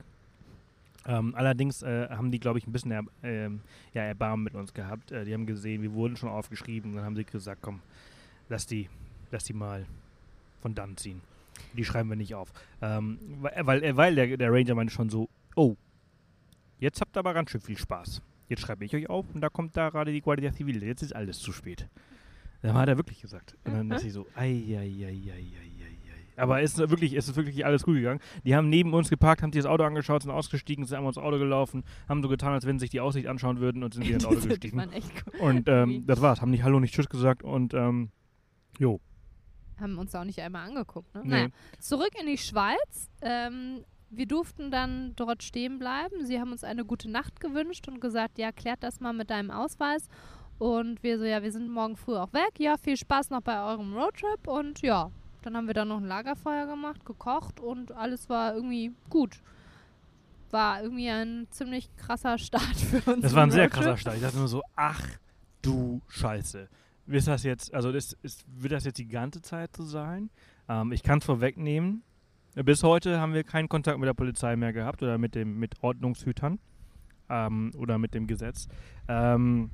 Ähm, allerdings äh, haben die, glaube ich, ein bisschen er, ähm, ja, Erbarmen mit uns gehabt. Äh, die haben gesehen, wir wurden schon aufgeschrieben. Dann haben sie gesagt, komm, lass die, lass die mal von dann ziehen. Die schreiben wir nicht auf. Ähm, weil weil, weil der, der Ranger meinte schon so, oh, jetzt habt ihr aber ganz schön viel Spaß. Jetzt schreibe ich euch auf und da kommt da gerade die Guardia Civil. Jetzt ist alles zu spät. Dann hat er wirklich gesagt. Und dann ist sie so, ei, ei, ei, ei, ei, ei. Aber es ist wirklich, es ist wirklich alles gut gegangen. Die haben neben uns geparkt, haben sich das Auto angeschaut, sind ausgestiegen, sind einmal ins Auto gelaufen, haben so getan, als wenn sie sich die Aussicht anschauen würden und sind wieder ins Auto [laughs] gestiegen. Und ähm, das war's. Haben nicht Hallo, nicht Tschüss gesagt und ähm, jo. Haben uns auch nicht einmal angeguckt. Ne? Nee. Naja, zurück in die Schweiz. Ähm, wir durften dann dort stehen bleiben. Sie haben uns eine gute Nacht gewünscht und gesagt, ja, klärt das mal mit deinem Ausweis. Und wir so, ja, wir sind morgen früh auch weg. Ja, viel Spaß noch bei eurem Roadtrip. Und ja, dann haben wir dann noch ein Lagerfeuer gemacht, gekocht und alles war irgendwie gut. War irgendwie ein ziemlich krasser Start für uns. Das war ein sehr krasser Start. Ich dachte nur so, ach du Scheiße. Ist das jetzt, also das ist, wird das jetzt die ganze Zeit so sein? Ähm, ich kann es vorwegnehmen. Bis heute haben wir keinen Kontakt mit der Polizei mehr gehabt oder mit dem mit Ordnungshütern ähm, oder mit dem Gesetz. Ähm,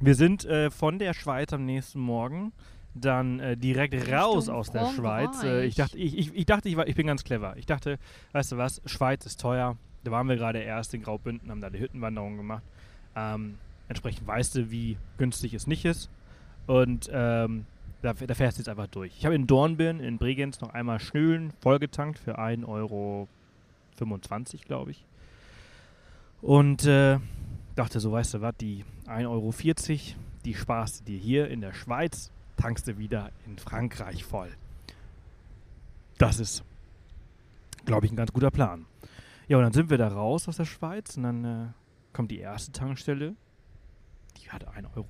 wir sind äh, von der Schweiz am nächsten Morgen dann äh, direkt Richtung raus aus der. Schweiz. Äh, ich dachte, ich, ich, ich dachte, ich, war, ich bin ganz clever. Ich dachte, weißt du was, Schweiz ist teuer. Da waren wir gerade erst in Graubünden, haben da die Hüttenwanderung gemacht. Ähm, Entsprechend weißt du, wie günstig es nicht ist. Und ähm, da, da fährst du jetzt einfach durch. Ich habe in Dornbirn in Bregenz noch einmal schön vollgetankt für 1,25 Euro, glaube ich. Und äh, dachte so, weißt du was, die 1,40 Euro, die sparst du dir hier in der Schweiz, tankst du wieder in Frankreich voll. Das ist, glaube ich, ein ganz guter Plan. Ja, und dann sind wir da raus aus der Schweiz und dann äh, kommt die erste Tankstelle. Die hat 1,70 Euro,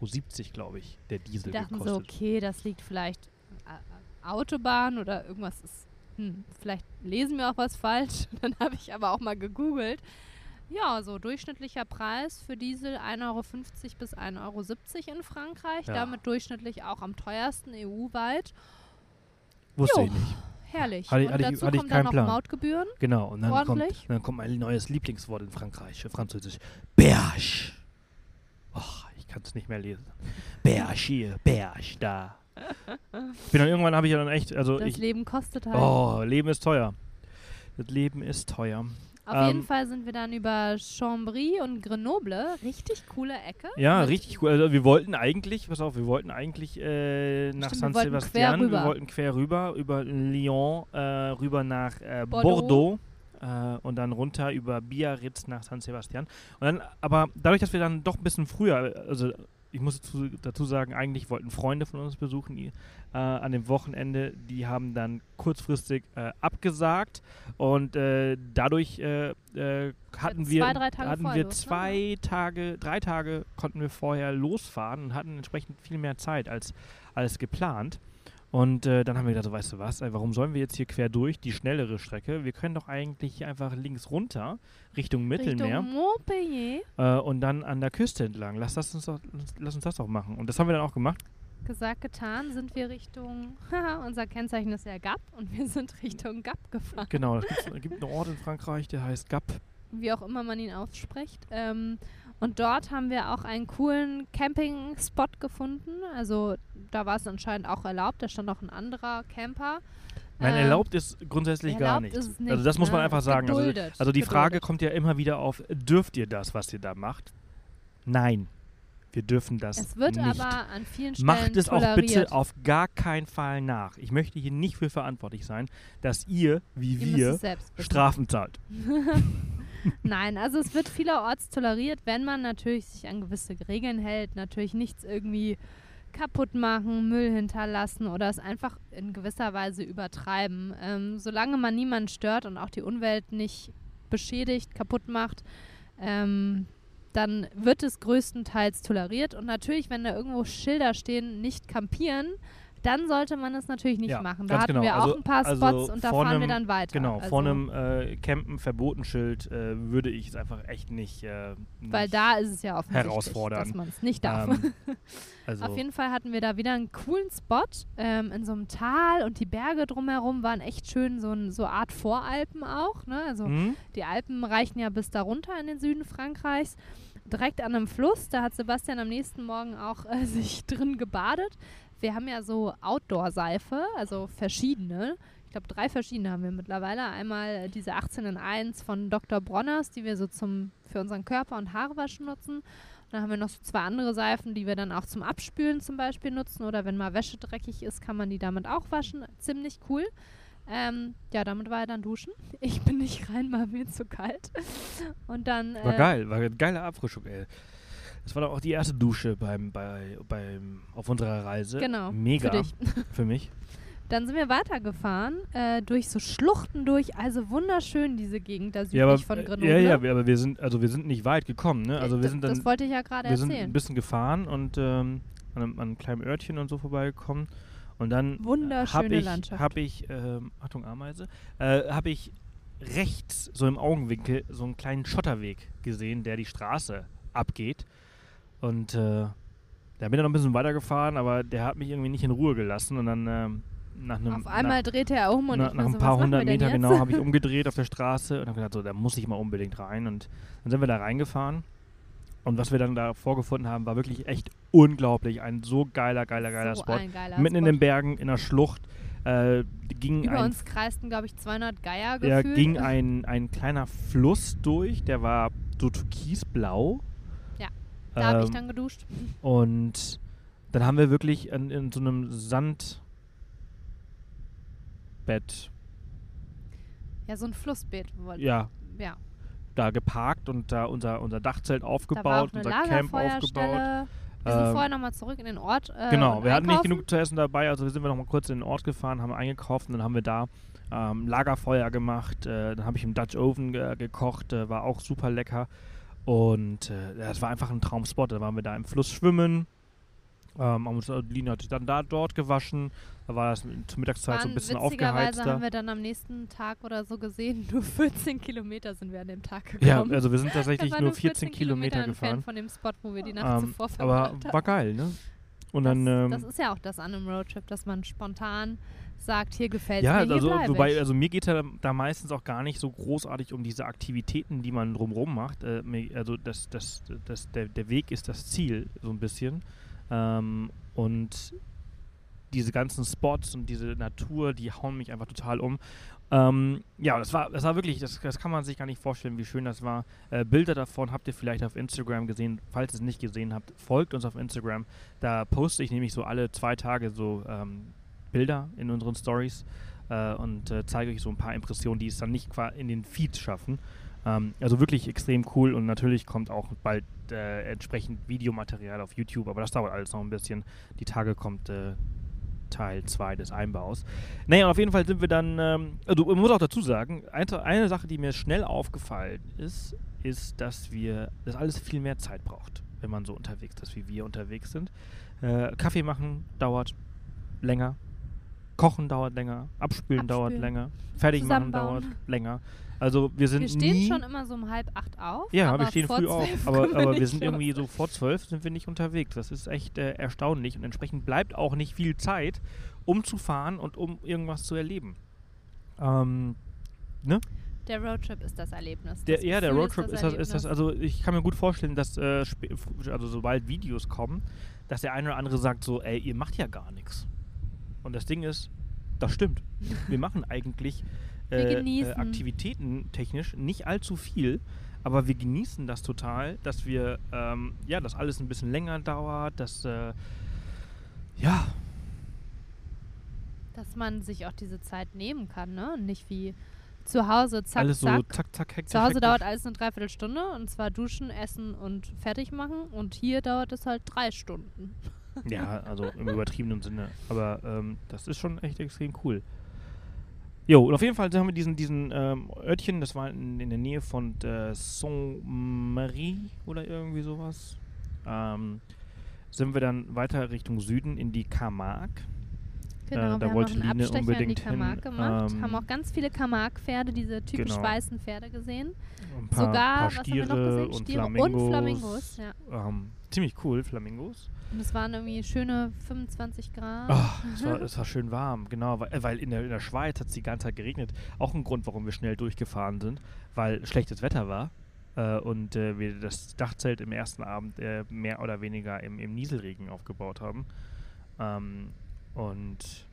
glaube ich, der Diesel Die dachten gekostet. so, okay, das liegt vielleicht Autobahn oder irgendwas ist, hm, vielleicht lesen wir auch was falsch. [laughs] Dann habe ich aber auch mal gegoogelt. Ja, so durchschnittlicher Preis für Diesel 1,50 Euro bis 1,70 Euro in Frankreich. Ja. Damit durchschnittlich auch am teuersten EU-weit. Wusste Jo. ich nicht. Herrlich. Hatte Und hatte dazu ich kommen dann noch Plan. Mautgebühren. Genau, und dann kommt, dann kommt mein neues Lieblingswort in Frankreich, Französisch. Berge. Och, kann es nicht mehr lesen. [laughs] Berge hier, Berge da. Ich bin dann irgendwann habe ich ja dann echt, also Das ich, Leben kostet halt. oh, Leben ist teuer. Das Leben ist teuer. Auf ähm, jeden Fall sind wir dann über Chambry und Grenoble. Richtig coole Ecke. Ja, richtig cool. Also wir wollten eigentlich, pass auf, wir wollten eigentlich äh, nach Stimmt, San wir Sebastian, wir wollten quer rüber, über Lyon, äh, rüber nach äh, Bordeaux. Bordeaux, äh, und dann runter über Biarritz nach San Sebastian. Und dann, aber dadurch, dass wir dann doch ein bisschen früher, also ich muss dazu, dazu sagen, eigentlich wollten Freunde von uns besuchen die, äh, an dem Wochenende, die haben dann kurzfristig äh, abgesagt und äh, dadurch äh, äh, hatten zwei, wir, drei Tage hatten wir los, ne? zwei Tage, drei Tage konnten wir vorher losfahren und hatten entsprechend viel mehr Zeit als, als geplant. Und äh, dann haben wir gedacht, so, weißt du was, warum sollen wir jetzt hier quer durch, die schnellere Strecke? Wir können doch eigentlich hier einfach links runter, Richtung Mittelmeer Richtung Montpellier. äh, und dann an der Küste entlang. Lass, das uns doch, lass uns das doch machen. Und das haben wir dann auch gemacht. Gesagt, getan, sind wir Richtung, [laughs] unser Kennzeichen ist ja Gap und wir sind Richtung Gap gefahren. Genau, es gibt, es gibt einen Ort in Frankreich, der heißt Gap. Wie auch immer man ihn ausspricht. Ähm, und dort haben wir auch einen coolen Camping-Spot gefunden. Also da war es anscheinend auch erlaubt. Da stand auch ein anderer Camper. Nein, Ähm, erlaubt ist grundsätzlich gar erlaubt nicht. ist es nicht, Also das muss man ne? einfach sagen. Also, geduldet, also die Frage geduldet. kommt ja immer wieder auf, dürft ihr das, was ihr da macht? Nein, wir dürfen das Es wird nicht. aber an vielen Stellen Macht es auch toleriert. bitte auf gar keinen Fall nach. Ich möchte hier nicht für verantwortlich sein, dass ihr, wie Ihr wir. Strafen zahlt. [laughs] Nein, also es wird vielerorts toleriert, wenn man natürlich sich an gewisse Regeln hält, natürlich nichts irgendwie kaputt machen, Müll hinterlassen oder es einfach in gewisser Weise übertreiben. Ähm, solange man niemanden stört und auch die Umwelt nicht beschädigt, kaputt macht, ähm, dann wird es größtenteils toleriert. Und natürlich, wenn da irgendwo Schilder stehen, nicht campieren, dann sollte man es natürlich nicht Ja, machen. Da hatten genau. wir auch Also- ein paar also Spots und da fahren wir einem- dann weiter. Genau, also, vor einem äh, Campen Verbotenschild äh, würde ich es einfach echt nicht. Äh, Weil nicht, da ist es ja offensichtlich, herausfordern. dass man es nicht darf. Ähm, [laughs] also, Auf jeden Fall hatten wir da wieder einen coolen Spot ähm, in so einem Tal und die Berge drumherum waren echt schön, so eine so Art Voralpen auch. Ne? Also hm? die Alpen reichen ja bis da runter in den Süden Frankreichs. Direkt an einem Fluss, da hat Sebastian am nächsten Morgen auch äh, [laughs] sich drin gebadet. Wir haben ja so Outdoor-Seife, also verschiedene. Ich glaube, drei verschiedene haben wir mittlerweile. Einmal äh, diese 18 in 1 von Dr. Bronners, die wir so zum, für unseren Körper und Haarewaschen nutzen. Und dann haben wir noch so zwei andere Seifen, die wir dann auch zum Abspülen zum Beispiel nutzen. Oder wenn mal Wäsche dreckig ist, kann man die damit auch waschen. Ziemlich cool. Ähm, ja, damit war er dann duschen. [laughs] Ich bin nicht rein, war mir zu kalt. Und dann. war äh, geil, war eine geile Abfrischung, ey. Das war doch auch die erste Dusche beim, bei, beim, auf unserer Reise. Genau, Mega. für dich. [laughs] Für mich. Dann sind wir weitergefahren, äh, durch so Schluchten durch. Also wunderschön, diese Gegend da südlich Ja, aber, von äh, Grenoble. ja, ja, aber wir sind, also wir sind nicht weit gekommen, ne? Also wir sind dann, das wollte ich ja gerade wir sind erzählen. ein bisschen gefahren und ähm, an, einem, an einem kleinen Örtchen und so vorbeigekommen. Und dann habe ich, hab ich ähm, Achtung Ameise, äh, habe ich rechts so im Augenwinkel so einen kleinen Schotterweg gesehen, der die Straße abgeht. Und äh, da bin ich noch ein bisschen weitergefahren, aber der hat mich irgendwie nicht in Ruhe gelassen. Und dann ähm, nach einem Auf einmal drehte er um und na, nach ein so, paar hundert Meter genau habe [laughs] ich umgedreht auf der Straße und habe gedacht, so, da muss ich mal unbedingt rein. Und dann sind wir da reingefahren. Und was wir dann da vorgefunden haben, war wirklich echt unglaublich. Ein so geiler, geiler, geiler so Spot. Geiler Mitten in Spot. den Bergen, in der Schlucht, äh, ging Über ein uns kreisten, glaube ich, 200 Geier ja, gefühlt. ging ein, ein kleiner Fluss durch, der war so türkisblau. Da habe ich Ähm, dann geduscht. Und dann haben wir wirklich in, in so einem Sandbett, Ja, so ein Flussbeet. wollt- ja, ja. da geparkt und da unser, unser Dachzelt aufgebaut, unser Camp aufgebaut. Wir sind Ähm, vorher nochmal zurück in den Ort. Äh, Genau, wir hatten nicht genug zu essen dabei, also sind wir noch mal kurz in den Ort gefahren, haben eingekauft und dann haben wir da ähm, Lagerfeuer gemacht. Äh, dann habe ich im Dutch Oven ge gekocht, äh, war auch super lecker. Und äh, ja, es war einfach ein Traumspot. Da waren wir da im Fluss schwimmen. Ähm, haben uns, äh, Lina hat sich dann da dort gewaschen. Da war das zur Mittagszeit so ein Waren- bisschen aufgeheizter. haben wir dann am nächsten Tag oder so gesehen, nur [laughs] 14 Kilometer sind wir an dem Tag Ja, gekommen. also wir sind tatsächlich [laughs] waren nur 14 Kilometer entfernt gefahren. von dem Spot, wo wir die Nacht Ähm, zuvor aber verbracht haben. war geil, ne? Und dann, das, ähm, das ist ja auch das an einem Roadtrip, dass man spontan sagt, hier gefällt Ja, mir, also, wobei, ich. also mir geht ja da meistens auch gar nicht so großartig um diese Aktivitäten, die man drumherum macht. Äh, also das, das, das, der, der Weg ist das Ziel, so ein bisschen. Ähm, und diese ganzen Spots und diese Natur, die hauen mich einfach total um. Ähm, ja, das war, das war wirklich, das, das kann man sich gar nicht vorstellen, wie schön das war. Äh, Bilder davon habt ihr vielleicht auf Instagram gesehen. Falls ihr es nicht gesehen habt, folgt uns auf Instagram. Da poste ich nämlich so alle zwei Tage so ähm, Bilder in unseren Stories äh, und äh, zeige euch so ein paar Impressionen, die es dann nicht in den Feeds schaffen. Ähm, also wirklich extrem cool und natürlich kommt auch bald äh, entsprechend Videomaterial auf YouTube, aber das dauert alles noch ein bisschen. Die Tage kommt äh, Teil 2 des Einbaus. Naja, auf jeden Fall sind wir dann, ähm, also man muss auch dazu sagen, eine, eine Sache, die mir schnell aufgefallen ist, ist, dass wir, dass alles viel mehr Zeit braucht, wenn man so unterwegs ist, wie wir unterwegs sind. Äh, Kaffee machen dauert länger, Kochen dauert länger, Abspülen, dauert Abspülen. länger, fertig machen dauert länger. Also wir sind wir stehen schon immer so um halb acht auf. ja, wir stehen früh auf, 12 aber, aber wir sind irgendwie so vor zwölf sind wir nicht unterwegs. Das ist echt äh, erstaunlich und entsprechend bleibt auch nicht viel Zeit, um zu fahren und um irgendwas zu erleben. Ähm, Der Roadtrip ist das Erlebnis. der, das ja, der Roadtrip ist das, ist das, Erlebnis. also ich kann mir gut vorstellen, dass äh, also sobald Videos kommen, dass der eine oder andere sagt so, ey, ihr macht ja gar nichts. Und das Ding ist, das stimmt. Wir machen eigentlich [laughs] äh, äh. Aktivitäten technisch nicht allzu viel, aber wir genießen das total, dass wir, ähm, ja, dass alles ein bisschen länger dauert, dass, äh, ja, Dass man sich auch diese Zeit nehmen kann, ne? Und nicht wie zu Hause, zack, alles so zack. zack, zack, hektisch. Zu Hause hektisch. dauert alles eine Dreiviertelstunde und zwar duschen, essen und fertig machen. Und hier dauert es halt drei Stunden. Ja, also im übertriebenen Sinne. Aber ähm, das ist schon echt extrem cool. Jo, und auf jeden Fall haben wir diesen, diesen ähm, Örtchen, das war in, in der Nähe von äh, Saint-Marie oder irgendwie sowas. Ähm, sind wir dann weiter Richtung Süden in die Camargue. Genau, Äh, da wir haben noch wollte einen Line Abstecher in die unbedingt Camargue gemacht. ähm, haben auch ganz viele Camargue-Pferde, diese typisch genau. weißen Pferde gesehen. Ein paar, Sogar, paar was haben wir Stiere noch gesehen? und Stiere Flamingos. und Flamingos. Ja. Ähm, ziemlich cool, Flamingos. Und es waren irgendwie schöne 25 Grad. Ach, es war, [laughs] es war schön warm, genau, weil, äh, weil in, der, in der Schweiz hat es die ganze Zeit geregnet. Auch ein Grund, warum wir schnell durchgefahren sind, weil schlechtes Wetter war äh, und äh, wir das Dachzelt im ersten Abend äh, mehr oder weniger im, im Nieselregen aufgebaut haben. Ähm, und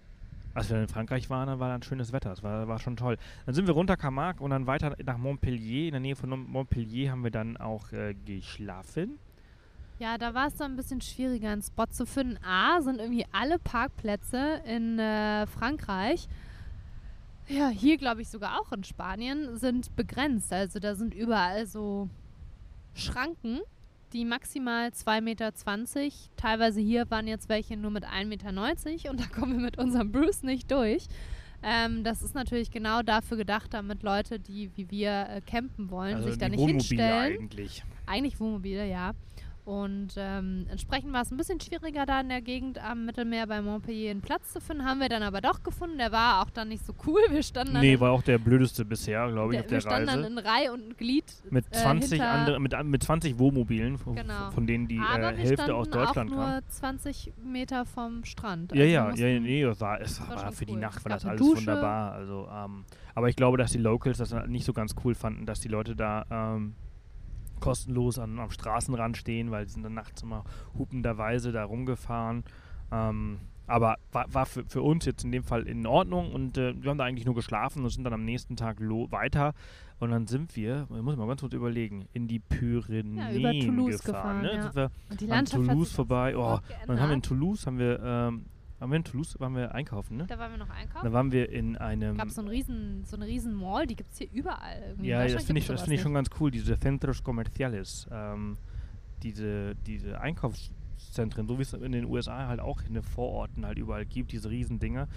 als wir dann in Frankreich waren, dann war dann schönes Wetter. Das war, war schon toll. Dann sind wir runter Camargue und dann weiter nach Montpellier. In der Nähe von Montpellier haben wir dann auch äh, geschlafen. Ja, da war es dann ein bisschen schwieriger, einen Spot zu finden. A, sind irgendwie alle Parkplätze in äh, Frankreich, ja, hier glaube ich sogar auch in Spanien, sind begrenzt. Also da sind überall so Schranken, die maximal 2,20 Meter, teilweise hier waren jetzt welche nur mit 1,90 Meter und da kommen wir mit unserem Bruce nicht durch. Ähm, das ist natürlich genau dafür gedacht, damit Leute, die wie wir äh, campen wollen, sich da Also nicht Wohnmobile hinstellen. eigentlich. Eigentlich Wohnmobile, ja. Und ähm, entsprechend war es ein bisschen schwieriger, da in der Gegend am Mittelmeer bei Montpellier einen Platz zu finden. Haben wir dann aber doch gefunden. Der war auch dann nicht so cool. Wir standen dann, Nee, war auch der blödeste bisher, glaube ich, der, auf wir standen Reise. dann in Reihe und Glied. Mit äh, 20 hinter- andere, mit, mit 20 Wohnmobilen, von, Genau. von denen die aber äh, Hälfte aus Deutschland auch nur kam. 20 Meter vom Strand. Ja, Also ja, mussten- ja, ja, nee, es war, es war war für die cool. Nacht Es war das alles Dusche. wunderbar. Also, ähm, aber ich glaube, dass die Locals das nicht so ganz cool fanden, dass die Leute da ähm, kostenlos an, am Straßenrand stehen, weil sie sind dann nachts immer hupenderweise da rumgefahren. Ähm, aber war, war für, für uns jetzt in dem Fall in Ordnung und äh, wir haben da eigentlich nur geschlafen und sind dann am nächsten Tag weiter. Und dann sind wir, ich muss mal ganz kurz überlegen, in die Pyrenäen Ja, über Toulouse gefahren. gefahren, ne? ja. Sind wir Und die an Landschaft hat Toulouse vorbei. Oh, dann haben wir in. Toulouse, haben wir, ähm, haben wir in Toulouse, waren wir einkaufen, ne? Da waren wir noch einkaufen. Da waren wir in einem, gab so, einen riesen, so eine riesen Mall, die gibt es hier überall. Irgendwie. In ja, das finde ich, das finde ich schon ganz cool, diese Centros Comerciales, ähm, diese, diese Einkaufszentren, so wie es in den USA halt auch in den Vororten halt überall gibt, diese riesen Dinger.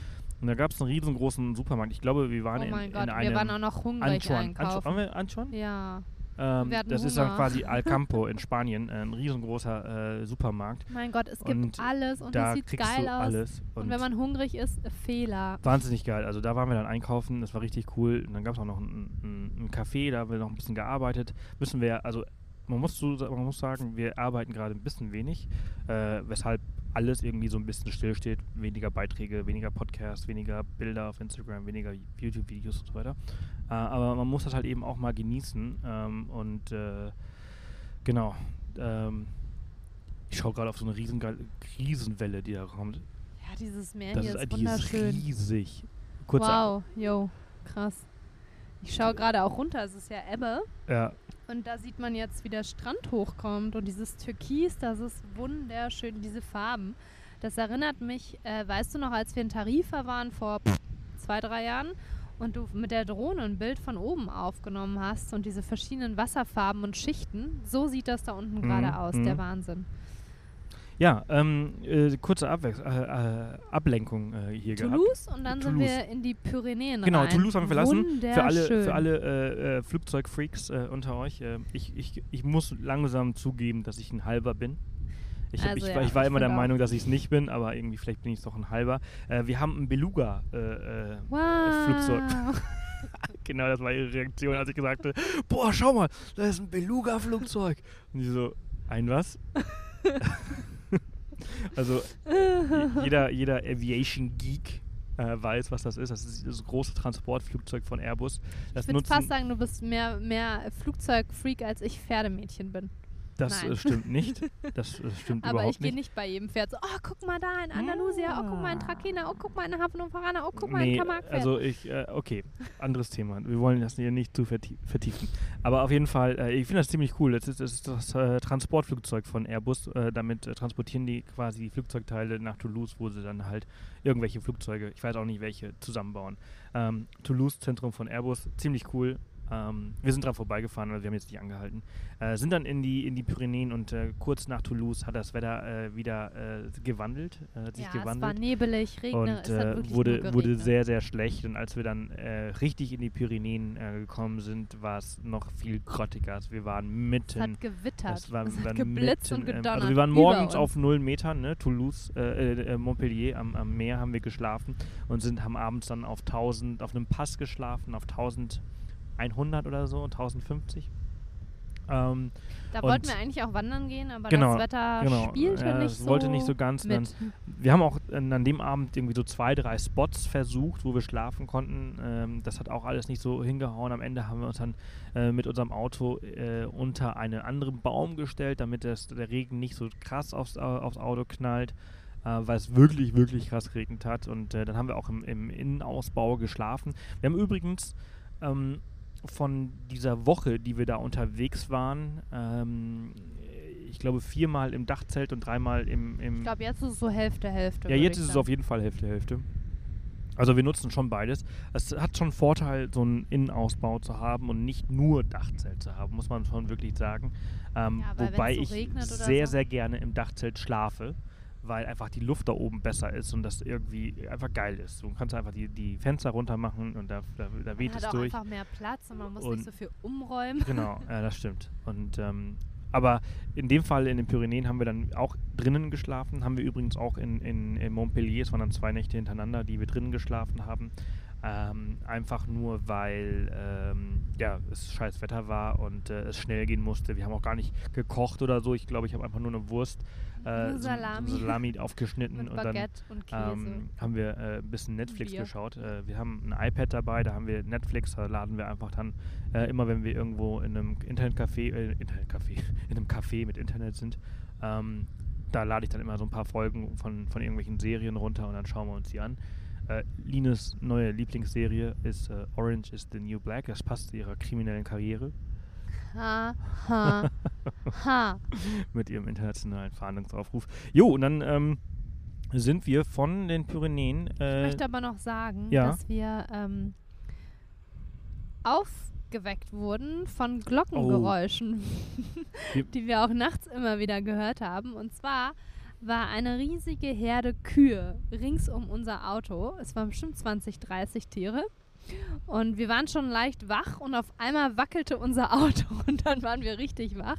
Und da gab es einen riesengroßen Supermarkt. Ich glaube, wir waren. Oh in, mein in Gott, einem wir waren auch noch hungrig. Anchon. einkaufen. Waren wir Anchon? Ja, Ähm, das ist dann Hunger. quasi [laughs] Alcampo in Spanien, äh, ein riesengroßer äh, Supermarkt. mein Gott, es gibt Und alles und da es sieht geil aus. alles. Und, wenn man hungrig ist, Fehler. Wahnsinnig geil. Also da waren wir dann einkaufen, das war richtig cool. Und dann gab es auch noch ein, ein, ein Café, da haben wir noch ein bisschen gearbeitet. Müssen wir, also man muss, so, man muss sagen, wir arbeiten gerade ein bisschen wenig, äh, weshalb alles irgendwie so ein bisschen stillsteht. Weniger Beiträge, weniger Podcasts, weniger Bilder auf Instagram, weniger YouTube-Videos und so weiter. Äh, aber man muss das halt eben auch mal genießen. Ähm, und äh, genau. Ähm, ich schaue gerade auf so eine riesen, Riesenwelle, die da kommt. Ja, dieses Meer Das hier ist, ist, die ist wunderschön. riesig. Kurz wow, yo, krass. Ich schaue gerade auch runter, es ist ja Ebbe. Ja, Und da sieht man jetzt, wie der Strand hochkommt. Und dieses Türkis, das ist wunderschön, diese Farben. Das erinnert mich, äh, weißt du noch, als wir in Tarifa waren vor zwei, drei Jahren und du mit der Drohne ein Bild von oben aufgenommen hast und diese verschiedenen Wasserfarben und Schichten, so sieht das da unten Mhm, gerade aus, der mhm. Wahnsinn. Ja ähm, äh, kurze Abwechs äh, äh, Ablenkung äh, hier gehabt. Toulouse und dann Toulouse. sind wir in die Pyrenäen Genau, rein. Toulouse haben wir verlassen. Für alle, für alle äh, äh, Flugzeugfreaks unter euch. Ich, ich, ich muss langsam zugeben, dass ich ein halber bin. Ich, hab, Also ich, ja, war- ich war immer der auch. Meinung, dass ich es nicht bin, aber irgendwie vielleicht bin ich es doch ein halber. Äh, wir haben ein Beluga äh, wow. [laughs] Genau, das war ihre Reaktion, als ich gesagt habe, boah, schau mal, da ist ein Beluga-Flugzeug. Und sie so, ein was? [laughs] also je- jeder, jeder Aviation-Geek äh, weiß, was das ist. Das ist das große Transportflugzeug von Airbus. Das Ich würde fast sagen, du bist mehr, mehr Flugzeugfreak, als ich Pferdemädchen bin. Das nein. äh, stimmt nicht. Das äh, [laughs] stimmt Aber überhaupt ich gehe nicht. bei jedem Pferd so, oh, guck mal da in Andalusia, oh, guck mal in Trakehner, oh, guck mal in Havanna, oh, guck mal in Nee, Camargue. also ich, äh, okay, anderes Thema. Wir wollen das hier nicht zu vertie vertiefen. Aber auf jeden Fall, äh, ich finde das ziemlich cool. Das ist das, ist das äh, Transportflugzeug von Airbus. Äh, damit transportieren die quasi die Flugzeugteile nach Toulouse, wo sie dann halt irgendwelche Flugzeuge, ich weiß auch nicht welche, zusammenbauen. Ähm, Toulouse, Zentrum von Airbus, ziemlich cool. Ähm, wir sind dran vorbeigefahren, weil wir haben jetzt nicht angehalten. Äh, sind dann in die, in die Pyrenäen und äh, kurz nach Toulouse hat das Wetter äh, wieder äh, gewandelt, äh, hat sich ja, es gewandelt war nebelig, regnet, und es äh, wurde, wurde sehr, sehr schlecht. Und als wir dann richtig in die Pyrenäen gekommen sind, war es noch viel grottiger. Also wir waren Es mitten. hat gewittert, es war, es hat geblitzt und mitten, ähm, gedonnert. Also wir waren morgens auf null Metern, ne? Toulouse, äh, äh, Montpellier am, am Meer haben wir geschlafen und sind haben abends dann auf 1000, auf einem Pass geschlafen, auf 1100 oder so, 1050. Ähm, Da wollten wir eigentlich auch wandern gehen, aber Genau, das Wetter genau. spielte Ja, nicht so wollte nicht so ganz. Mit. Wir haben auch an an dem Abend irgendwie so zwei, drei Spots versucht, wo wir schlafen konnten. Ähm, das hat auch alles nicht so hingehauen. Am Ende haben wir uns dann äh, mit unserem Auto äh, unter einen anderen Baum gestellt, damit das, der Regen nicht so krass aufs, Au- aufs Auto knallt, äh, weil es wirklich, wirklich krass geregnet hat. Und äh, dann haben wir auch im, im Innenausbau geschlafen. Wir haben übrigens ähm, von dieser Woche, die wir da unterwegs waren, ähm, ich glaube viermal im Dachzelt und dreimal im, im Ich glaube, jetzt ist es so Hälfte, Hälfte. ja, jetzt ist es sagen. auf jeden Fall Hälfte, Hälfte. Also wir nutzen schon beides. Es hat schon Vorteil, so einen Innenausbau zu haben und nicht nur Dachzelt zu haben, muss man schon wirklich sagen. Ähm, Ja, wobei so ich sehr, so. sehr gerne im Dachzelt schlafe, weil einfach die Luft da oben besser ist und das irgendwie einfach geil ist. Du kannst einfach die, die Fenster runter machen und da, da, da Man weht hat es auch durch. einfach mehr Platz und man muss Und- nicht so viel umräumen. Genau, [laughs] ja, das stimmt. Und ähm, aber in dem Fall in den Pyrenäen haben wir dann auch drinnen geschlafen. Haben wir übrigens auch in, in, in Montpellier, es waren dann zwei Nächte hintereinander, die wir drinnen geschlafen haben. Ähm, einfach nur, weil ähm, ja, es scheiß Wetter war und äh, es schnell gehen musste. Wir haben auch gar nicht gekocht oder so. Ich glaube, ich habe einfach nur eine Wurst, äh, so- Salami. So Salami [laughs] aufgeschnitten und dann und ähm, haben wir äh, ein bisschen Netflix Bier. geschaut. Äh, wir haben ein iPad dabei, da haben wir Netflix, da laden wir einfach dann äh, immer, wenn wir irgendwo in einem Internetcafé, äh, Internetcafé, [laughs] in einem Café mit Internet sind, ähm, da lade ich dann immer so ein paar Folgen von, von irgendwelchen Serien runter und dann schauen wir uns die an. Äh, Lines neue Lieblingsserie ist äh, Orange is the New Black. Das passt zu ihrer kriminellen Karriere Ha, ha, [laughs] ha. mit ihrem internationalen Fahndungsaufruf. Jo, und dann ähm, sind wir von den Pyrenäen. Ich Äh, möchte aber noch sagen, ja. dass wir ähm, aufgeweckt wurden von Glockengeräuschen, [laughs] Wir- die wir auch nachts immer wieder gehört haben. Und zwar war eine riesige Herde Kühe rings um unser Auto. Es waren bestimmt 20, 30 Tiere. Und wir waren schon leicht wach und auf einmal wackelte unser [laughs] Auto und dann waren wir richtig wach.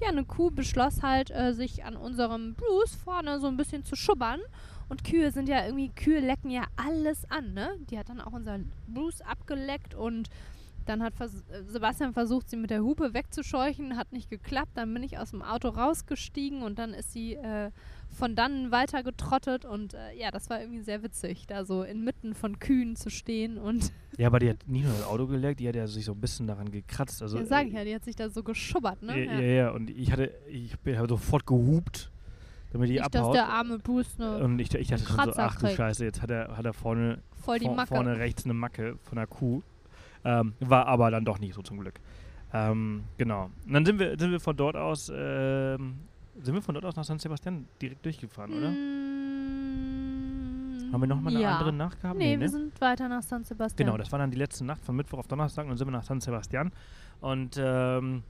Ja, eine Kuh beschloss halt, äh, sich an unserem Bruce vorne so ein bisschen zu schubbern. Und Kühe sind ja irgendwie, Kühe lecken ja alles an, ne? Die hat dann auch unser Bruce abgeleckt und dann hat vers äh, Sebastian versucht, sie mit der Hupe wegzuscheuchen, hat nicht geklappt. Dann bin ich aus dem Auto rausgestiegen und dann ist sie äh, von dann weiter getrottet und äh, ja, das war irgendwie sehr witzig, da so inmitten von Kühen zu stehen und [laughs] ja, aber die hat nicht nur das Auto geleckt, die hat ja sich so ein bisschen daran gekratzt. Also, ja, sag ich ja, die hat sich da so geschubbert, ne? Ja, ja, ja. Und ich hatte, ich bin- habe sofort gehupt, damit die Nicht, dass abhaut. der arme Bruce ne, und ich, ich dachte schon so, ach du kriegt. Scheiße, jetzt hat er, hat er vorne, voll die vor- Macke. vorne rechts eine Macke von der Kuh. Ähm, war aber dann doch nicht so zum Glück. Ähm, genau. Und dann sind wir, sind wir von dort aus, ähm, sind wir von dort aus nach San Sebastian direkt durchgefahren, oder? Mm, Haben wir nochmal eine ja. andere Nacht gehabt? Nee, ne? wir sind weiter nach San Sebastian. Genau, das war dann die letzte Nacht von Mittwoch auf Donnerstag und dann sind wir nach San Sebastian. Und ähm,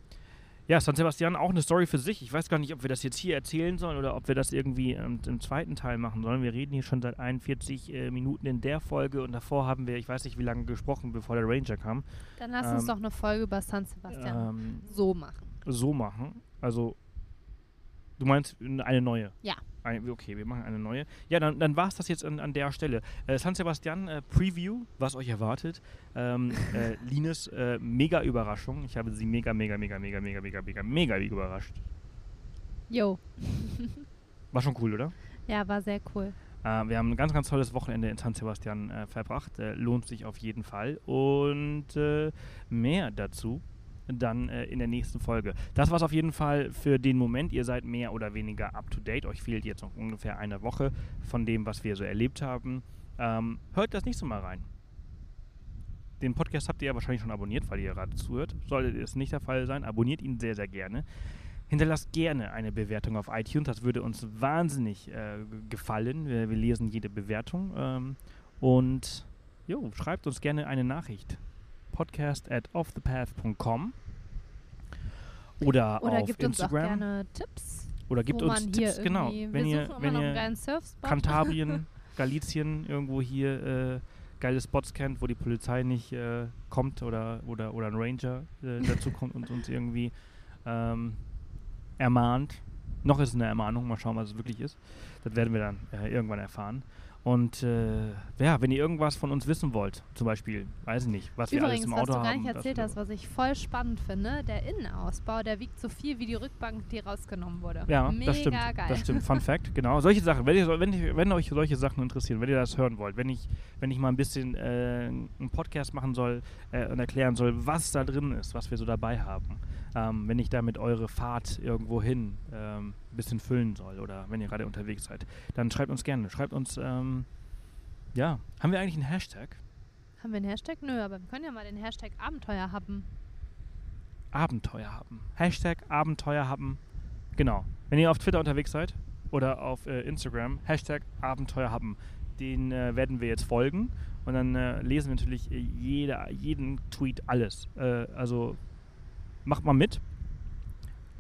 ja, San Sebastian auch eine Story für sich. Ich weiß gar nicht, ob wir das jetzt hier erzählen sollen oder ob wir das irgendwie ähm, im zweiten Teil machen sollen. Wir reden hier schon seit 41 äh, Minuten in der Folge und davor haben wir, ich weiß nicht wie lange gesprochen, bevor der Ranger kam. Dann lass uns ähm, doch eine Folge über San Sebastian Ähm, so machen. so machen. Also, du meinst eine neue? Ja. Ein, okay, wir machen eine neue. Ja, dann, dann war es das jetzt an, an der Stelle. Äh, San Sebastian äh, Preview, was euch erwartet. Ähm, [laughs] äh, Lines äh, mega Überraschung. Ich habe sie mega, mega, mega, mega, mega, mega, mega, mega überrascht. Jo. [laughs] War schon cool, oder? Ja, war sehr cool. Äh, wir haben ein ganz, ganz tolles Wochenende in San Sebastian äh, verbracht. Lohnt sich auf jeden Fall. Und mehr dazu dann äh, in der nächsten Folge. Das war es auf jeden Fall für den Moment. Ihr seid mehr oder weniger up to date. Euch fehlt jetzt noch ungefähr eine Woche von dem, was wir so erlebt haben. Ähm, hört das nächste Mal rein. Den Podcast habt ihr ja wahrscheinlich schon abonniert, weil ihr gerade zuhört. Sollte es nicht der Fall sein, abonniert ihn sehr, sehr gerne. Hinterlasst gerne eine Bewertung auf iTunes. Das würde uns wahnsinnig äh, gefallen. Wir, wir lesen jede Bewertung. Ähm, und jo, schreibt uns gerne eine Nachricht. Podcast at offthepath.com oder, Oder auf gibt uns auch Instagram. gerne Tipps. oder gibt uns Tipps, genau. Wenn ihr, wenn ihr. Kantabrien, [laughs] Galizien irgendwo hier äh, geile Spots kennt, wo die Polizei nicht äh, kommt oder, oder, oder ein Ranger äh, dazu kommt und uns irgendwie ähm, ermahnt. Noch ist es eine Ermahnung, mal schauen, was es wirklich ist. Das werden wir dann äh, irgendwann erfahren. Und äh, ja, wenn ihr irgendwas von uns wissen wollt, zum Beispiel, weiß ich nicht, was wir alles Übrigens, im was Auto du gar haben. nicht erzählt hast, was ich voll spannend finde, der Innenausbau, der wiegt so viel wie die Rückbank, die rausgenommen wurde. Ja, Mega das stimmt. geil. Das stimmt. Fun [laughs] Fact, genau. Solche Sachen, wenn, ihr, wenn, ich, wenn euch solche Sachen interessieren, wenn ihr das hören wollt, wenn ich, wenn ich mal ein bisschen äh, einen Podcast machen soll äh, und erklären soll, was da drin ist, was wir so dabei haben, ähm, wenn ich damit eure Fahrt irgendwo hin ähm, ein bisschen füllen soll oder wenn ihr gerade unterwegs seid, dann schreibt uns gerne. Schreibt uns, ähm, ja, haben wir eigentlich einen Hashtag? Haben wir einen Hashtag? Nö, aber wir können ja mal den Hashtag Abenteuer haben. Abenteuer haben. Hashtag Abenteuer haben. Genau. Wenn ihr auf Twitter unterwegs seid oder auf äh, Instagram, Hashtag Abenteuer haben. Den äh, werden wir jetzt folgen und dann äh, lesen wir natürlich äh, jeder, jeden Tweet alles. Äh, also macht mal mit.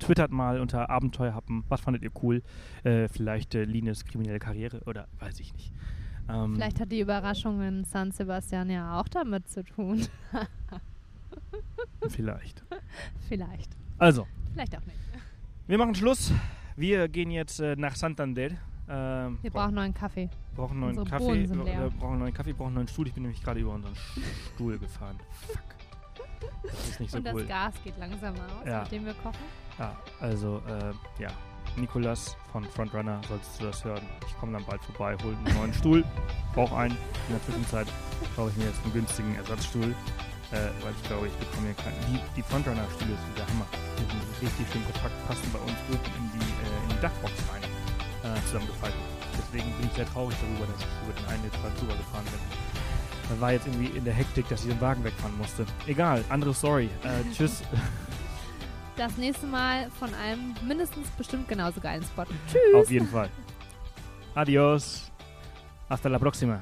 Twittert mal unter Abenteuer haben. Was fandet ihr cool? Äh, vielleicht äh, Lines kriminelle Karriere oder weiß ich nicht. Ähm, Vielleicht hat die Überraschung in San Sebastian ja auch damit zu tun. [laughs] Vielleicht. Vielleicht. Also, Vielleicht auch nicht. wir machen Schluss. Wir gehen jetzt äh, nach Santander. Ähm, Wir brauchen einen Kaffee. brauchen neuen Unsere Kaffee, wir, wir brauchen neuen Kaffee, brauchen neuen Stuhl. Ich bin nämlich gerade über unseren Stuhl gefahren. Fuck. Das ist nicht so Und das cool. Gas geht langsam aus, Ja. mit dem wir kochen. Ja, also, äh, ja. Nikolas von Frontrunner, solltest du das hören. Ich komme dann bald vorbei, hole einen neuen [laughs] Stuhl, brauche einen. In der Zwischenzeit brauche ich mir jetzt einen günstigen Ersatzstuhl, äh, weil ich glaube, ich bekomme hier keinen. Die, die Frontrunner-Stühle sind der Hammer. Die sind richtig schön kompakt, passen bei uns oben in die, äh, in die Dachbox rein. zusammengefaltet. Deswegen bin ich sehr traurig darüber, dass ich über den einen jetzt mal drüber gefahren bin. Da war jetzt irgendwie in der Hektik, dass ich den Wagen wegfahren musste. Egal, andere Story. Äh, tschüss. [laughs] Das nächste Mal von einem mindestens bestimmt genauso geilen Spot. Tschüss. Auf jeden Fall. Adios. Hasta la próxima.